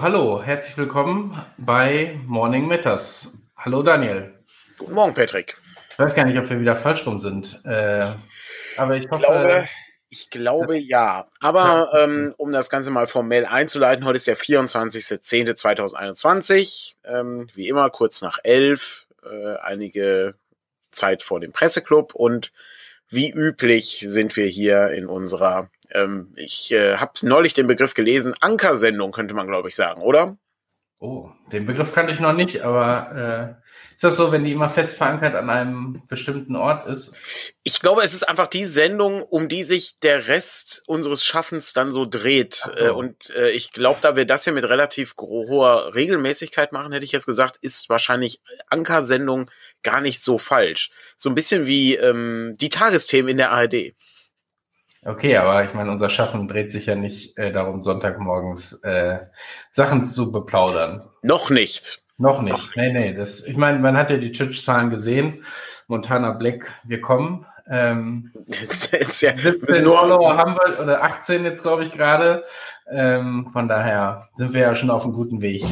So, hallo, herzlich willkommen bei Morning Matters. Hallo Daniel. Guten Morgen, Patrick. Ich weiß gar nicht, ob wir wieder falsch rum sind. Äh, aber ich hoffe. Ich glaube, ich glaube ja. Aber ähm, um das Ganze mal formell einzuleiten, heute ist der 24.10.2021. Ähm, wie immer, kurz nach elf. Äh, einige Zeit vor dem Presseclub und wie üblich sind wir hier in unserer ähm, ich äh, habe neulich den Begriff gelesen, Ankersendung könnte man, glaube ich, sagen, oder? Oh, den Begriff kannte ich noch nicht, aber äh, ist das so, wenn die immer fest verankert an einem bestimmten Ort ist? Ich glaube, es ist einfach die Sendung, um die sich der Rest unseres Schaffens dann so dreht. So. Äh, und äh, ich glaube, da wir das hier mit relativ hoher Regelmäßigkeit machen, hätte ich jetzt gesagt, ist wahrscheinlich Ankersendung gar nicht so falsch. So ein bisschen wie ähm, die Tagesthemen in der ARD. Okay, aber ich meine, unser Schaffen dreht sich ja nicht äh, darum, Sonntagmorgens äh, Sachen zu beplaudern. Noch nicht. Noch nicht. Noch nee, nee. Das, ich meine, man hat ja die Twitch-Zahlen gesehen. Montana Black, wir kommen. Ähm, das ist ja, 17 Follower haben wir, oder 18 jetzt, glaube ich, gerade. Ähm, von daher sind wir ja schon auf einem guten Weg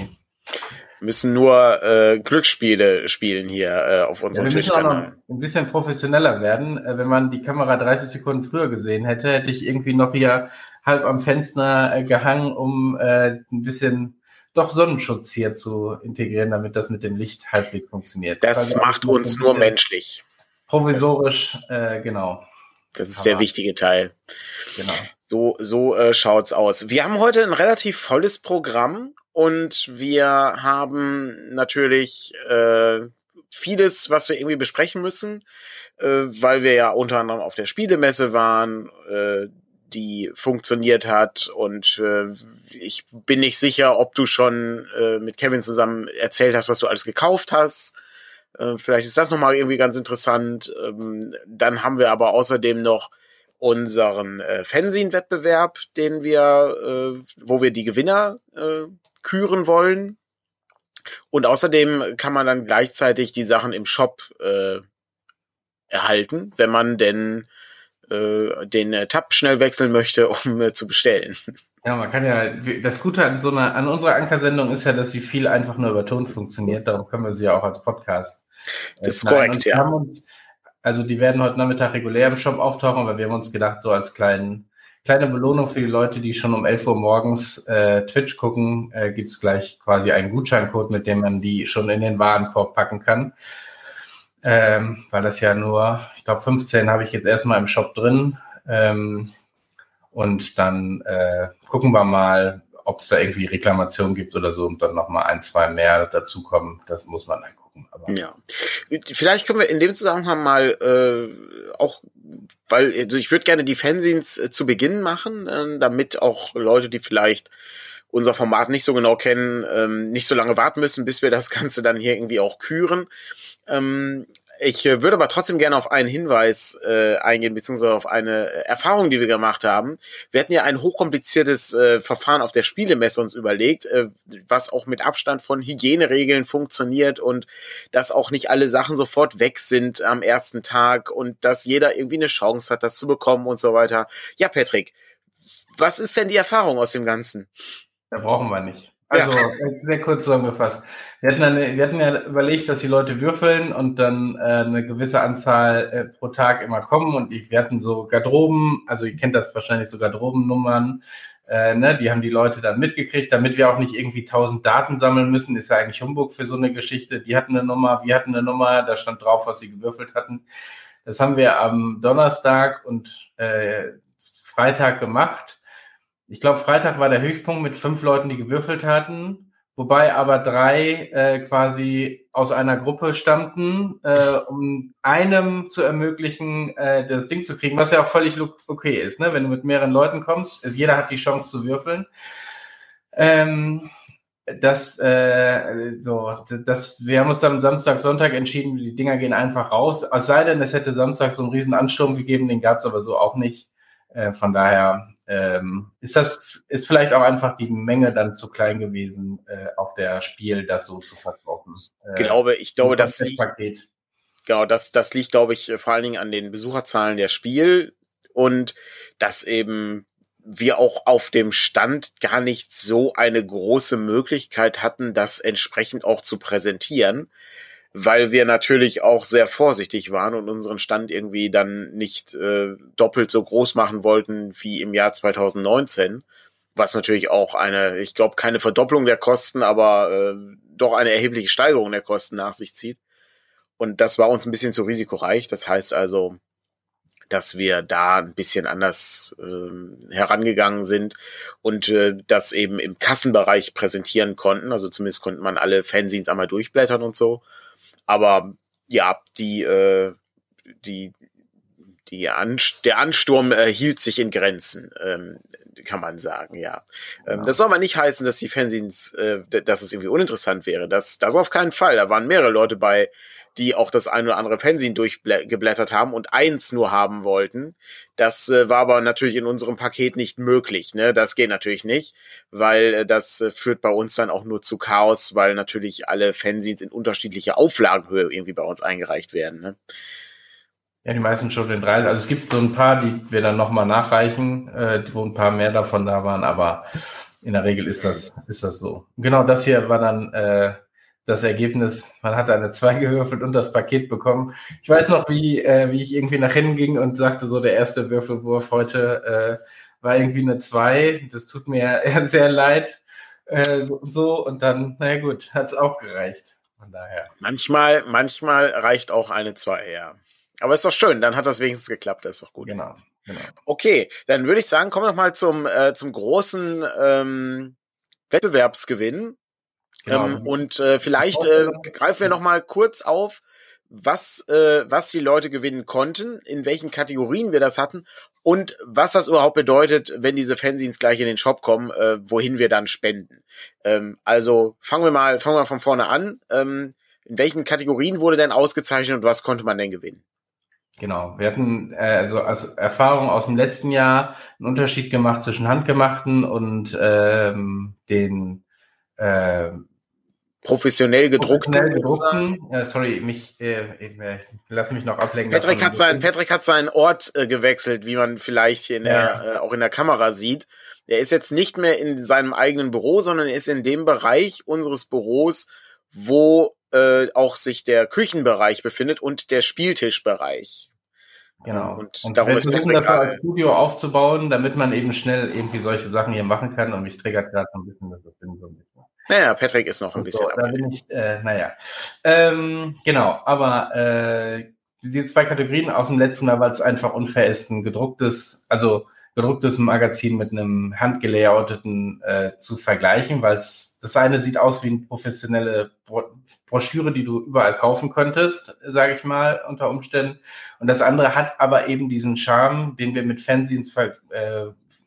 müssen nur äh, Glücksspiele spielen hier äh, auf unserem ja, wir müssen auch noch ein bisschen professioneller werden. Äh, wenn man die Kamera 30 Sekunden früher gesehen hätte, hätte ich irgendwie noch hier halb am Fenster äh, gehangen, um äh, ein bisschen doch Sonnenschutz hier zu integrieren, damit das mit dem Licht halbwegs funktioniert. Das also macht uns nur menschlich. Provisorisch, äh, genau. Das ist Aber, der wichtige Teil. Genau. So, so äh, schaut's aus. Wir haben heute ein relativ volles Programm und wir haben natürlich äh, vieles, was wir irgendwie besprechen müssen, äh, weil wir ja unter anderem auf der Spielemesse waren, äh, die funktioniert hat und äh, ich bin nicht sicher, ob du schon äh, mit Kevin zusammen erzählt hast, was du alles gekauft hast. Äh, vielleicht ist das nochmal irgendwie ganz interessant. Ähm, dann haben wir aber außerdem noch unseren äh, Fernsehen-Wettbewerb, den wir, äh, wo wir die Gewinner äh, küren wollen. Und außerdem kann man dann gleichzeitig die Sachen im Shop äh, erhalten, wenn man denn äh, den äh, Tab schnell wechseln möchte, um äh, zu bestellen. Ja, man kann ja, das Gute an so einer, an unserer Ankersendung ist ja, dass sie viel einfach nur über Ton funktioniert. Darum können wir sie ja auch als Podcast. Äh, das ist korrekt, ja. Uns, also die werden heute Nachmittag regulär im Shop auftauchen, aber wir haben uns gedacht, so als kleinen kleine Belohnung für die Leute, die schon um 11 Uhr morgens äh, Twitch gucken, äh, gibt es gleich quasi einen Gutscheincode, mit dem man die schon in den Warenkorb packen kann. Ähm, weil das ja nur, ich glaube, 15 habe ich jetzt erstmal im Shop drin. Ähm, und dann äh, gucken wir mal, ob es da irgendwie Reklamationen gibt oder so und dann nochmal ein, zwei mehr dazukommen. Das muss man dann gucken. Aber ja. Vielleicht können wir in dem Zusammenhang mal äh, auch weil also ich würde gerne die Fanzines äh, zu Beginn machen, äh, damit auch Leute, die vielleicht unser Format nicht so genau kennen, ähm, nicht so lange warten müssen, bis wir das Ganze dann hier irgendwie auch küren. Ähm, ich äh, würde aber trotzdem gerne auf einen Hinweis äh, eingehen, beziehungsweise auf eine Erfahrung, die wir gemacht haben. Wir hatten ja ein hochkompliziertes äh, Verfahren auf der Spielemesse uns überlegt, äh, was auch mit Abstand von Hygieneregeln funktioniert und dass auch nicht alle Sachen sofort weg sind am ersten Tag und dass jeder irgendwie eine Chance hat, das zu bekommen und so weiter. Ja, Patrick, was ist denn die Erfahrung aus dem Ganzen? Da brauchen wir nicht. Also ja. sehr kurz zusammengefasst. Wir hatten, eine, wir hatten ja überlegt, dass die Leute würfeln und dann äh, eine gewisse Anzahl äh, pro Tag immer kommen und ich, wir hatten so Garderoben, also ihr kennt das wahrscheinlich so Garderobennummern, äh, ne, die haben die Leute dann mitgekriegt, damit wir auch nicht irgendwie tausend Daten sammeln müssen, ist ja eigentlich Humbug für so eine Geschichte. Die hatten eine Nummer, wir hatten eine Nummer, da stand drauf, was sie gewürfelt hatten. Das haben wir am Donnerstag und äh, Freitag gemacht ich glaube, Freitag war der Höchstpunkt mit fünf Leuten, die gewürfelt hatten, wobei aber drei äh, quasi aus einer Gruppe stammten, äh, um einem zu ermöglichen, äh, das Ding zu kriegen, was ja auch völlig okay ist, ne? wenn du mit mehreren Leuten kommst. Jeder hat die Chance zu würfeln. Ähm, das, äh, so, das, wir haben uns dann Samstag, Sonntag entschieden, die Dinger gehen einfach raus. Es sei denn, es hätte Samstag so einen riesen Ansturm gegeben, den gab es aber so auch nicht. Äh, von daher ähm, ist das ist vielleicht auch einfach die Menge dann zu klein gewesen äh, auf der Spiel, das so zu verkaufen. Äh, glaube, ich glaube, das liegt, Paket. genau, das das liegt, glaube ich, vor allen Dingen an den Besucherzahlen der Spiel und dass eben wir auch auf dem Stand gar nicht so eine große Möglichkeit hatten, das entsprechend auch zu präsentieren, weil wir natürlich auch sehr vorsichtig waren und unseren Stand irgendwie dann nicht äh, doppelt so groß machen wollten wie im Jahr 2019, was natürlich auch eine, ich glaube, keine Verdopplung der Kosten, aber äh, doch eine erhebliche Steigerung der Kosten nach sich zieht. Und das war uns ein bisschen zu risikoreich. Das heißt also, dass wir da ein bisschen anders äh, herangegangen sind und äh, das eben im Kassenbereich präsentieren konnten. Also zumindest konnte man alle Fanzines einmal durchblättern und so. Aber ja, die, äh, die, die Anst der Ansturm äh, hielt sich in Grenzen, ähm, kann man sagen, ja. Ähm, ja. Das soll aber nicht heißen, dass die Fanzines, äh, dass es irgendwie uninteressant wäre. Das, das auf keinen Fall. Da waren mehrere Leute bei, die auch das ein oder andere Fernsehen durchgeblättert haben und eins nur haben wollten. Das äh, war aber natürlich in unserem Paket nicht möglich. Ne? Das geht natürlich nicht, weil äh, das äh, führt bei uns dann auch nur zu Chaos, weil natürlich alle Fanzines in unterschiedlicher Auflagenhöhe irgendwie bei uns eingereicht werden. Ne? Ja, die meisten schon in drei. Also es gibt so ein paar, die wir dann nochmal nachreichen, äh, wo ein paar mehr davon da waren, aber in der Regel ist das, ist das so. Genau das hier war dann äh, das Ergebnis, man hat eine 2 gewürfelt und das Paket bekommen. Ich weiß noch, wie, äh, wie ich irgendwie nach hinten ging und sagte, so der erste Würfelwurf heute äh, war irgendwie eine 2. Das tut mir sehr leid. Äh, so, so und dann, naja gut, hat es auch gereicht. Von daher. Manchmal, manchmal reicht auch eine 2, ja. Aber ist doch schön, dann hat das wenigstens geklappt, das ist doch gut. Genau. genau. Okay, dann würde ich sagen, kommen wir noch mal zum, äh, zum großen ähm, Wettbewerbsgewinn. Genau. Ähm, und äh, vielleicht äh, greifen wir noch mal kurz auf, was, äh, was die Leute gewinnen konnten, in welchen Kategorien wir das hatten und was das überhaupt bedeutet, wenn diese Fanzines gleich in den Shop kommen, äh, wohin wir dann spenden. Ähm, also fangen wir mal, fangen wir von vorne an. Ähm, in welchen Kategorien wurde denn ausgezeichnet und was konnte man denn gewinnen? Genau, wir hatten äh, also als Erfahrung aus dem letzten Jahr einen Unterschied gemacht zwischen handgemachten und ähm, den äh, professionell gedruckten. Professionell gedruckten. Ja, sorry, mich, äh, ich, äh, lass mich noch ablenken. Patrick hat, sein, Patrick hat seinen Ort äh, gewechselt, wie man vielleicht hier in ja. der, äh, auch in der Kamera sieht. Er ist jetzt nicht mehr in seinem eigenen Büro, sondern er ist in dem Bereich unseres Büros, wo äh, auch sich der Küchenbereich befindet und der Spieltischbereich. Genau. Und, und darum ist Patrick das als Studio aufzubauen, damit man eben schnell irgendwie solche Sachen hier machen kann. Und mich triggert gerade ein bisschen das bin so ein bisschen. Naja, Patrick ist noch ein bisschen. So, da bin ich, äh, naja. Ähm, genau, aber äh, die zwei Kategorien aus dem letzten Mal, weil es einfach unfair ist, ein gedrucktes, also gedrucktes Magazin mit einem handgelayouteten äh, zu vergleichen, weil es das eine sieht aus wie eine professionelle Broschüre, die du überall kaufen könntest, sage ich mal, unter Umständen. Und das andere hat aber eben diesen Charme, den wir mit Fanzines äh,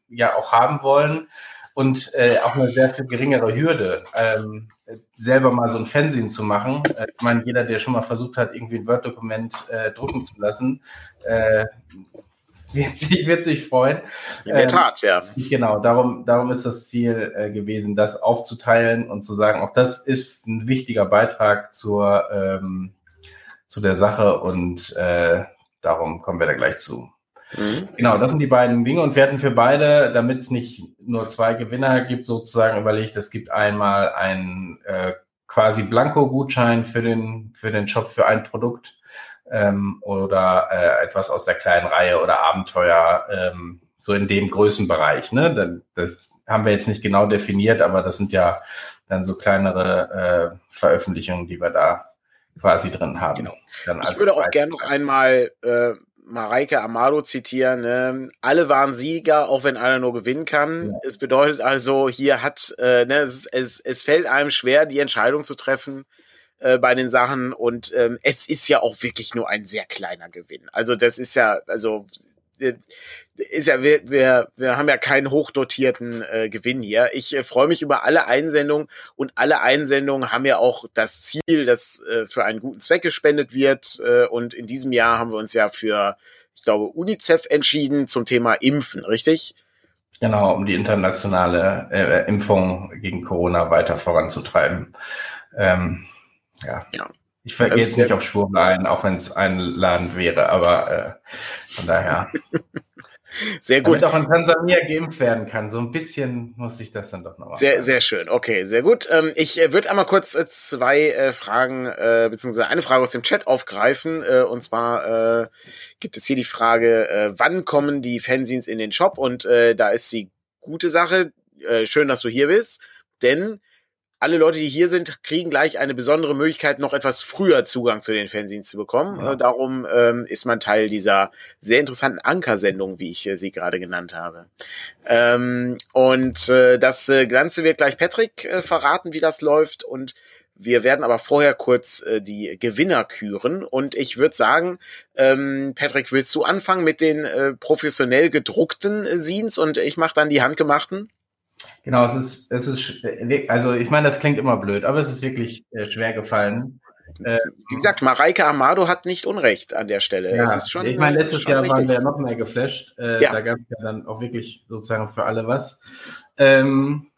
ja auch haben wollen und äh, auch eine sehr viel geringere Hürde, ähm, selber mal so ein Fanzine zu machen. Äh, ich meine, jeder, der schon mal versucht hat, irgendwie ein Word-Dokument äh, drucken zu lassen, äh, wird sich, wird sich freuen. In der ähm, Tat, ja. Genau, darum, darum ist das Ziel äh, gewesen, das aufzuteilen und zu sagen, auch das ist ein wichtiger Beitrag zur, ähm, zu der Sache und äh, darum kommen wir da gleich zu. Mhm. Genau, das sind die beiden Dinge und wir hatten für beide, damit es nicht nur zwei Gewinner gibt, sozusagen überlegt, es gibt einmal einen äh, quasi Blanko-Gutschein für den, für den Shop für ein Produkt ähm, oder äh, etwas aus der kleinen Reihe oder Abenteuer, ähm, so in dem Größenbereich. Ne? Das haben wir jetzt nicht genau definiert, aber das sind ja dann so kleinere äh, Veröffentlichungen, die wir da quasi drin haben. Genau. ich würde auch gerne noch einmal äh, Mareike Amado zitieren. Ne? Alle waren Sieger, auch wenn einer nur gewinnen kann. Ja. Es bedeutet also, hier hat, äh, ne, es, es, es fällt einem schwer, die Entscheidung zu treffen, äh, bei den Sachen und ähm, es ist ja auch wirklich nur ein sehr kleiner Gewinn. Also das ist ja, also ist ja, wir, wir, wir haben ja keinen hochdotierten äh, Gewinn hier. Ich äh, freue mich über alle Einsendungen und alle Einsendungen haben ja auch das Ziel, dass äh, für einen guten Zweck gespendet wird. Äh, und in diesem Jahr haben wir uns ja für, ich glaube, UNICEF entschieden zum Thema Impfen, richtig? Genau, um die internationale äh, Impfung gegen Corona weiter voranzutreiben. Ähm, ja. ja. Ich vergehe jetzt nicht auf Schwurbel ein, auch wenn es einladend wäre, aber äh, von daher. Sehr gut. Damit auch in Tansania geimpft werden kann. So ein bisschen muss ich das dann doch noch machen. Sehr, sehr schön. Okay, sehr gut. Ähm, ich äh, würde einmal kurz äh, zwei äh, Fragen, beziehungsweise eine Frage aus dem Chat aufgreifen. Und zwar gibt es hier die Frage, wann kommen die Fanzines in den Shop? Und da ist die gute Sache. Schön, dass du hier bist. Denn alle Leute, die hier sind, kriegen gleich eine besondere Möglichkeit, noch etwas früher Zugang zu den Fanzines zu bekommen. Ja. Äh, darum ähm, ist man Teil dieser sehr interessanten Ankersendung, wie ich äh, sie gerade genannt habe. Ähm, und äh, das äh, Ganze wird gleich Patrick äh, verraten, wie das läuft. Und wir werden aber vorher kurz äh, die Gewinner küren. Und ich würde sagen, ähm, Patrick, willst du anfangen mit den äh, professionell gedruckten äh, Scenes und ich mache dann die handgemachten? Genau, es ist, es ist, also ich meine, das klingt immer blöd, aber es ist wirklich äh, schwer gefallen. Äh, Wie gesagt, Mareike Amado hat nicht Unrecht an der Stelle. Ja, schon, ich meine, letztes Jahr richtig. waren wir noch mehr geflasht. Äh, ja. Da gab es ja dann auch wirklich sozusagen für alle was. Ähm,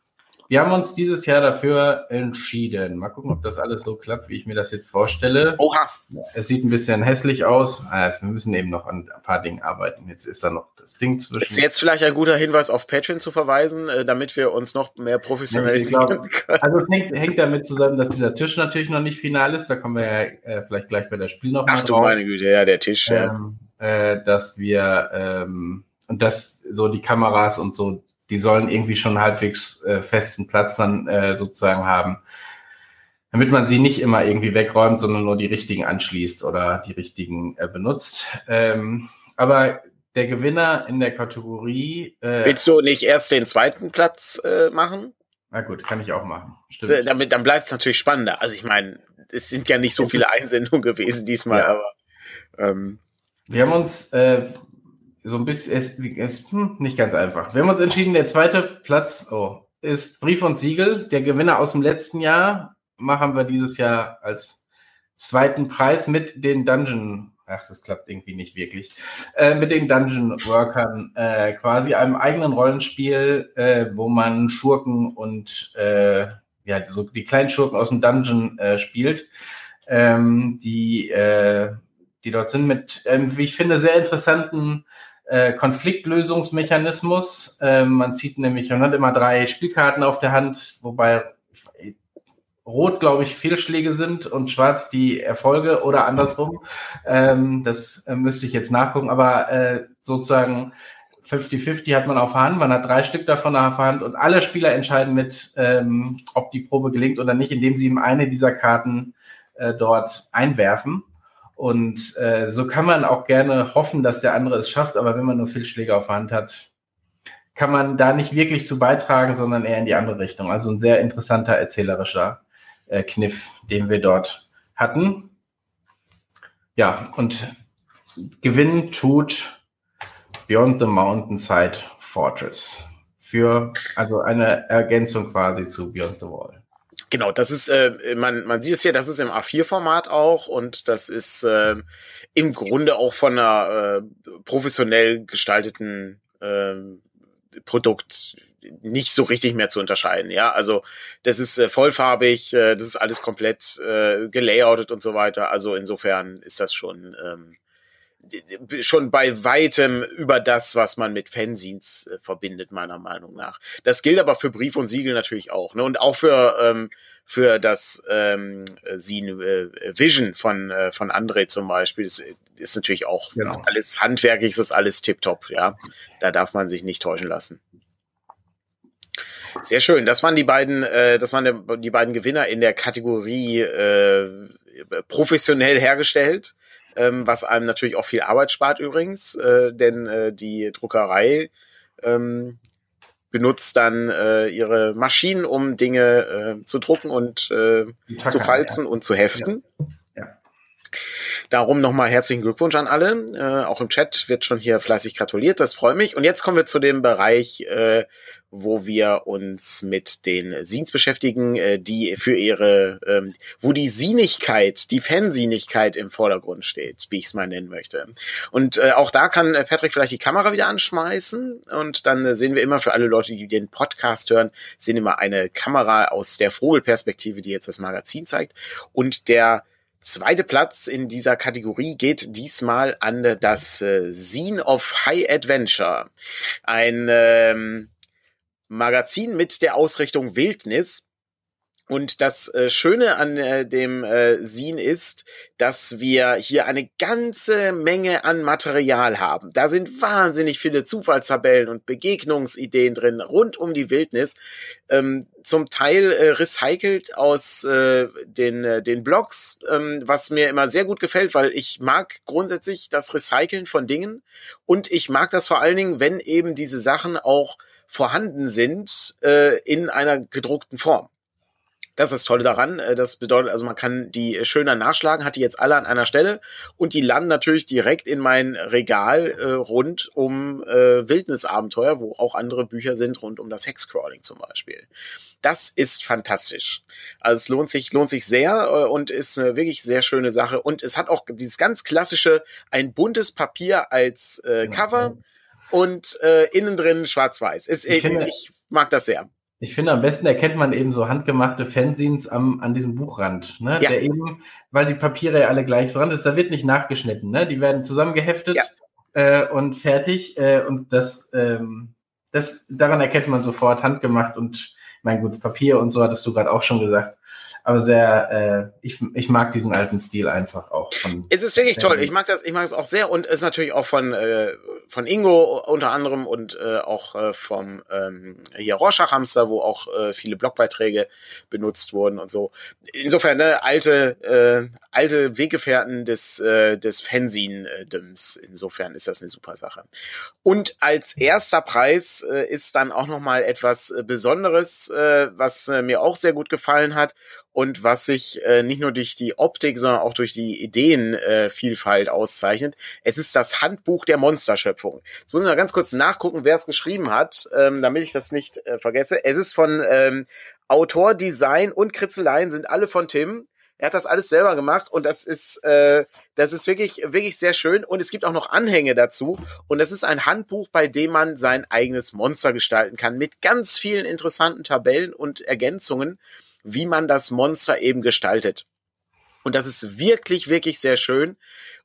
wir haben uns dieses Jahr dafür entschieden. Mal gucken, ob das alles so klappt, wie ich mir das jetzt vorstelle. Oha. Es sieht ein bisschen hässlich aus. Also wir müssen eben noch an ein paar Dingen arbeiten. Jetzt ist da noch das Ding zwischen. Ist jetzt vielleicht ein guter Hinweis auf Patreon zu verweisen, äh, damit wir uns noch mehr professionalisieren können. Also es hängt, hängt, damit zusammen, dass dieser Tisch natürlich noch nicht final ist. Da kommen wir ja äh, vielleicht gleich bei der Spiel noch Ach mal du meine Güte, ja, der Tisch. Ähm, ja. Äh, dass wir ähm, und dass so die Kameras und so die sollen irgendwie schon halbwegs äh, festen Platz dann äh, sozusagen haben, damit man sie nicht immer irgendwie wegräumt, sondern nur die richtigen anschließt oder die richtigen äh, benutzt. Ähm, aber der Gewinner in der Kategorie. Äh, Willst du nicht erst den zweiten Platz äh, machen? Na gut, kann ich auch machen. Stimmt. Damit, dann bleibt es natürlich spannender. Also ich meine, es sind ja nicht so viele Einsendungen gewesen diesmal, ja. aber. Ähm, wir haben uns äh, so ein bisschen, es ist hm, nicht ganz einfach. Wir haben uns entschieden, der zweite Platz oh, ist Brief und Siegel. Der Gewinner aus dem letzten Jahr machen wir dieses Jahr als zweiten Preis mit den Dungeon. Ach, das klappt irgendwie nicht wirklich. Äh, mit den Dungeon Workern äh, quasi einem eigenen Rollenspiel, äh, wo man Schurken und äh, ja so die kleinen Schurken aus dem Dungeon äh, spielt, ähm, die äh, die dort sind mit, ähm, wie ich finde, sehr interessanten äh, Konfliktlösungsmechanismus. Äh, man zieht nämlich, man hat immer drei Spielkarten auf der Hand, wobei Rot, glaube ich, Fehlschläge sind und Schwarz die Erfolge oder andersrum. Ähm, das äh, müsste ich jetzt nachgucken, aber äh, sozusagen 50-50 hat man auf der Hand, man hat drei Stück davon auf der Hand und alle Spieler entscheiden mit, ähm, ob die Probe gelingt oder nicht, indem sie ihm eine dieser Karten äh, dort einwerfen. Und äh, so kann man auch gerne hoffen, dass der andere es schafft, aber wenn man nur Fehlschläge auf der Hand hat, kann man da nicht wirklich zu beitragen, sondern eher in die andere Richtung. Also ein sehr interessanter erzählerischer äh, Kniff, den wir dort hatten. Ja, und gewinnen tut Beyond the Mountainside Fortress. Für, also eine Ergänzung quasi zu Beyond the Wall. Genau, das ist, äh, man, man sieht es hier, das ist im A4-Format auch und das ist äh, im Grunde auch von einer äh, professionell gestalteten äh, Produkt nicht so richtig mehr zu unterscheiden. Ja, also das ist äh, vollfarbig, äh, das ist alles komplett äh, gelayoutet und so weiter. Also insofern ist das schon ähm, schon bei weitem über das, was man mit Fanzines äh, verbindet, meiner Meinung nach. Das gilt aber für Brief und Siegel natürlich auch. Ne? Und auch für, ähm, für das ähm, Zine äh, Vision von, äh, von André zum Beispiel. Das ist natürlich auch genau. alles handwerklich, ist alles tipptopp, ja. Da darf man sich nicht täuschen lassen. Sehr schön. Das waren die beiden, äh, das waren die beiden Gewinner in der Kategorie äh, professionell hergestellt ähm, was einem natürlich auch viel Arbeit spart übrigens, äh, denn äh, die Druckerei ähm, benutzt dann äh, ihre Maschinen, um Dinge äh, zu drucken und äh, zu falzen ja. und zu heften. Ja. ja. Darum nochmal herzlichen Glückwunsch an alle. Äh, auch im Chat wird schon hier fleißig gratuliert, das freut mich. Und jetzt kommen wir zu dem Bereich, äh, wo wir uns mit den Scenes beschäftigen, äh, die für ihre, ähm, wo die Sinnigkeit, die Fansinnigkeit im Vordergrund steht, wie ich es mal nennen möchte. Und äh, auch da kann äh, Patrick vielleicht die Kamera wieder anschmeißen und dann äh, sehen wir immer für alle Leute, die den Podcast hören, sehen immer eine Kamera aus der Vogelperspektive, die jetzt das Magazin zeigt. Und der zweite Platz in dieser Kategorie geht diesmal an das äh, Scene of High Adventure. Ein ähm, Magazin mit der Ausrichtung Wildnis und das äh, Schöne an äh, dem äh, Scene ist, dass wir hier eine ganze Menge an Material haben. Da sind wahnsinnig viele Zufallstabellen und Begegnungsideen drin rund um die Wildnis. Ähm, zum Teil äh, recycelt aus äh, den, äh, den Blogs, ähm, was mir immer sehr gut gefällt, weil ich mag grundsätzlich das Recyceln von Dingen und ich mag das vor allen Dingen, wenn eben diese Sachen auch vorhanden sind äh, in einer gedruckten Form. Das ist das Tolle daran. Äh, das bedeutet also, man kann die äh, schöner nachschlagen, hat die jetzt alle an einer Stelle und die landen natürlich direkt in mein Regal äh, rund um äh, Wildnisabenteuer, wo auch andere Bücher sind, rund um das Hexcrawling zum Beispiel. Das ist fantastisch. Also es lohnt sich, lohnt sich sehr äh, und ist eine wirklich sehr schöne Sache. Und es hat auch dieses ganz klassische, ein buntes Papier als äh, Cover und äh, innen drin schwarz-weiß. ich, ich mag das sehr. Ich finde, am besten erkennt man eben so handgemachte Fanzines am, an diesem Buchrand, ne? Ja. Der eben, weil die Papiere ja alle gleich dran ist, da wird nicht nachgeschnitten, ne? Die werden zusammengeheftet ja. äh, und fertig. Äh, und das, ähm, das, daran erkennt man sofort handgemacht und mein gut, Papier und so hattest du gerade auch schon gesagt aber sehr, äh, ich, ich mag diesen alten Stil einfach auch. Von es ist wirklich toll. Ich mag das, ich mag es auch sehr und es ist natürlich auch von äh, von Ingo unter anderem und äh, auch äh, vom ähm, hier Rorschach Hamster, wo auch äh, viele Blogbeiträge benutzt wurden und so. Insofern ne, alte äh, alte Weggefährten des äh, des Fanzine-Dims. Insofern ist das eine super Sache. Und als erster Preis äh, ist dann auch noch mal etwas äh, Besonderes, äh, was äh, mir auch sehr gut gefallen hat und was sich äh, nicht nur durch die Optik, sondern auch durch die Ideenvielfalt äh, auszeichnet. Es ist das Handbuch der Monsterschöpfung. Jetzt muss ich mal ganz kurz nachgucken, wer es geschrieben hat, ähm, damit ich das nicht äh, vergesse. Es ist von ähm, Autor, Design und Kritzeleien sind alle von Tim. Er hat das alles selber gemacht und das ist, äh, das ist wirklich, wirklich sehr schön. Und es gibt auch noch Anhänge dazu. Und es ist ein Handbuch, bei dem man sein eigenes Monster gestalten kann, mit ganz vielen interessanten Tabellen und Ergänzungen wie man das Monster eben gestaltet. Und das ist wirklich, wirklich sehr schön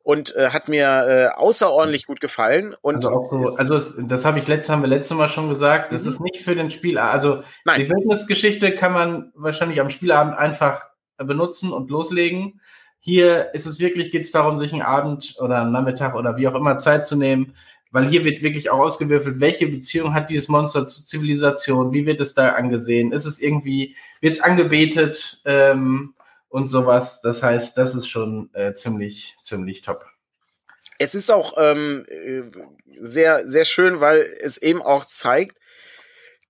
und äh, hat mir äh, außerordentlich gut gefallen. Und also auch so, also es, das habe ich letztes, haben wir letztes Mal schon gesagt. Das mhm. ist nicht für den Spielabend. Also Nein. die Wildnisgeschichte kann man wahrscheinlich am Spielabend einfach benutzen und loslegen. Hier ist es wirklich, geht es darum, sich einen Abend oder einen Nachmittag oder wie auch immer Zeit zu nehmen, weil hier wird wirklich auch ausgewürfelt, welche Beziehung hat dieses Monster zur Zivilisation, wie wird es da angesehen, ist es irgendwie, wird es angebetet ähm, und sowas. Das heißt, das ist schon äh, ziemlich, ziemlich top. Es ist auch ähm, äh, sehr, sehr schön, weil es eben auch zeigt,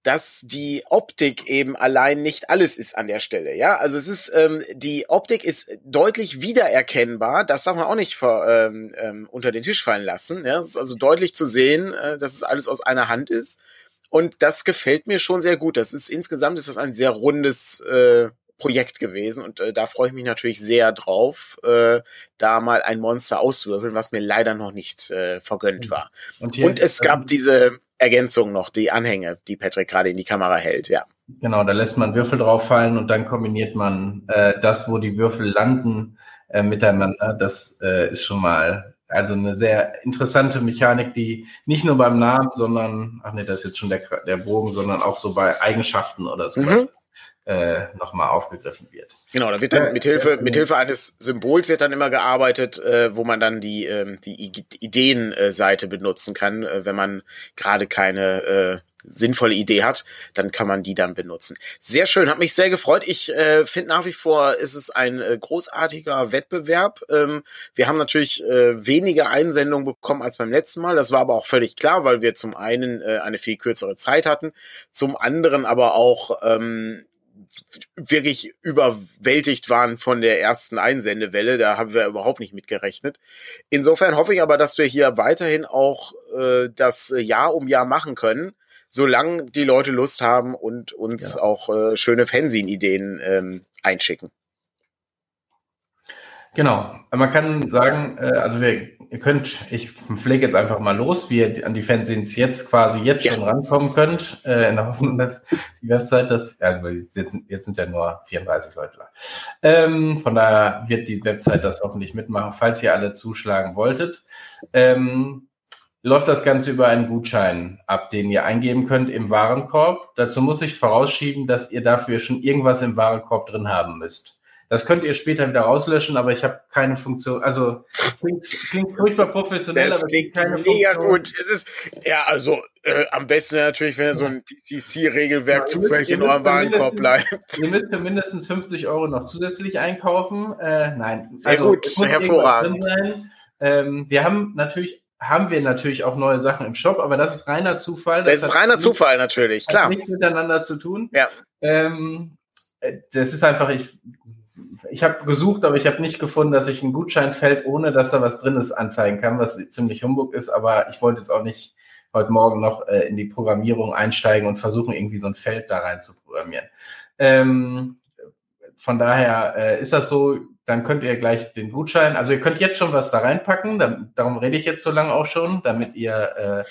dass die Optik eben allein nicht alles ist an der Stelle. Ja, also es ist ähm, die Optik ist deutlich wiedererkennbar. Das darf man auch nicht ver, ähm, ähm, unter den Tisch fallen lassen. Ja, es ist also deutlich zu sehen, äh, dass es alles aus einer Hand ist. Und das gefällt mir schon sehr gut. Das ist insgesamt ist das ein sehr rundes äh, Projekt gewesen und äh, da freue ich mich natürlich sehr drauf, äh, da mal ein Monster auszuwürfeln, was mir leider noch nicht äh, vergönnt war. Und, und es gab diese Ergänzung noch, die Anhänge, die Patrick gerade in die Kamera hält, ja. Genau, da lässt man Würfel drauf fallen und dann kombiniert man äh, das, wo die Würfel landen, äh, miteinander. Das äh, ist schon mal also eine sehr interessante Mechanik, die nicht nur beim Namen, sondern, ach nee, das ist jetzt schon der, der Bogen, sondern auch so bei Eigenschaften oder sowas. Mhm äh, nochmal aufgegriffen wird. Genau, da wird dann mit Hilfe, mit Hilfe eines Symbols wird dann immer gearbeitet, äh, wo man dann die, äh, die Ideenseite benutzen kann, äh, wenn man gerade keine äh, sinnvolle Idee hat, dann kann man die dann benutzen. Sehr schön, hat mich sehr gefreut. Ich äh, finde nach wie vor ist es ein äh, großartiger Wettbewerb. Ähm, wir haben natürlich äh, weniger Einsendungen bekommen als beim letzten Mal. Das war aber auch völlig klar, weil wir zum einen äh, eine viel kürzere Zeit hatten, zum anderen aber auch ähm, wirklich überwältigt waren von der ersten Einsendewelle. Da haben wir überhaupt nicht mitgerechnet. Insofern hoffe ich aber, dass wir hier weiterhin auch äh, das Jahr um Jahr machen können, solange die Leute Lust haben und uns ja. auch äh, schöne Fanzine-Ideen ähm, einschicken. Genau. Man kann sagen, äh, also wir, ihr könnt, ich pflege jetzt einfach mal los, wie ihr an die Fanzines jetzt quasi jetzt ja. schon rankommen könnt, äh, in der Hoffnung, dass die Website das, ja, jetzt, jetzt sind ja nur 34 Leute da. Ähm, von daher wird die Website das hoffentlich mitmachen, falls ihr alle zuschlagen wolltet. Ähm, läuft das Ganze über einen Gutschein ab, den ihr eingeben könnt im Warenkorb. Dazu muss ich vorausschieben, dass ihr dafür schon irgendwas im Warenkorb drin haben müsst. Das könnt ihr später wieder rauslöschen, aber ich habe keine Funktion. Also klingt, klingt furchtbar professionell, das aber klingt keine mega Funktion. gut. Es ist ja also äh, am besten natürlich, wenn so ein DC-Regelwerk ja, zufällig in eurem Warenkorb bleibt. Ihr müsst mindestens 50 Euro noch zusätzlich einkaufen. Äh, nein, sehr also, gut, hervorragend. Ähm, wir haben natürlich haben wir natürlich auch neue Sachen im Shop, aber das ist reiner Zufall. Das, das ist reiner Zufall natürlich, klar. Hat nichts miteinander zu tun. Ja. Ähm, äh, das ist einfach, ich ich habe gesucht, aber ich habe nicht gefunden, dass ich ein Gutscheinfeld, ohne dass da was drin ist, anzeigen kann, was ziemlich Humbug ist. Aber ich wollte jetzt auch nicht heute Morgen noch äh, in die Programmierung einsteigen und versuchen, irgendwie so ein Feld da rein zu programmieren. Ähm, von daher äh, ist das so, dann könnt ihr gleich den Gutschein, also ihr könnt jetzt schon was da reinpacken, da, darum rede ich jetzt so lange auch schon, damit ihr äh,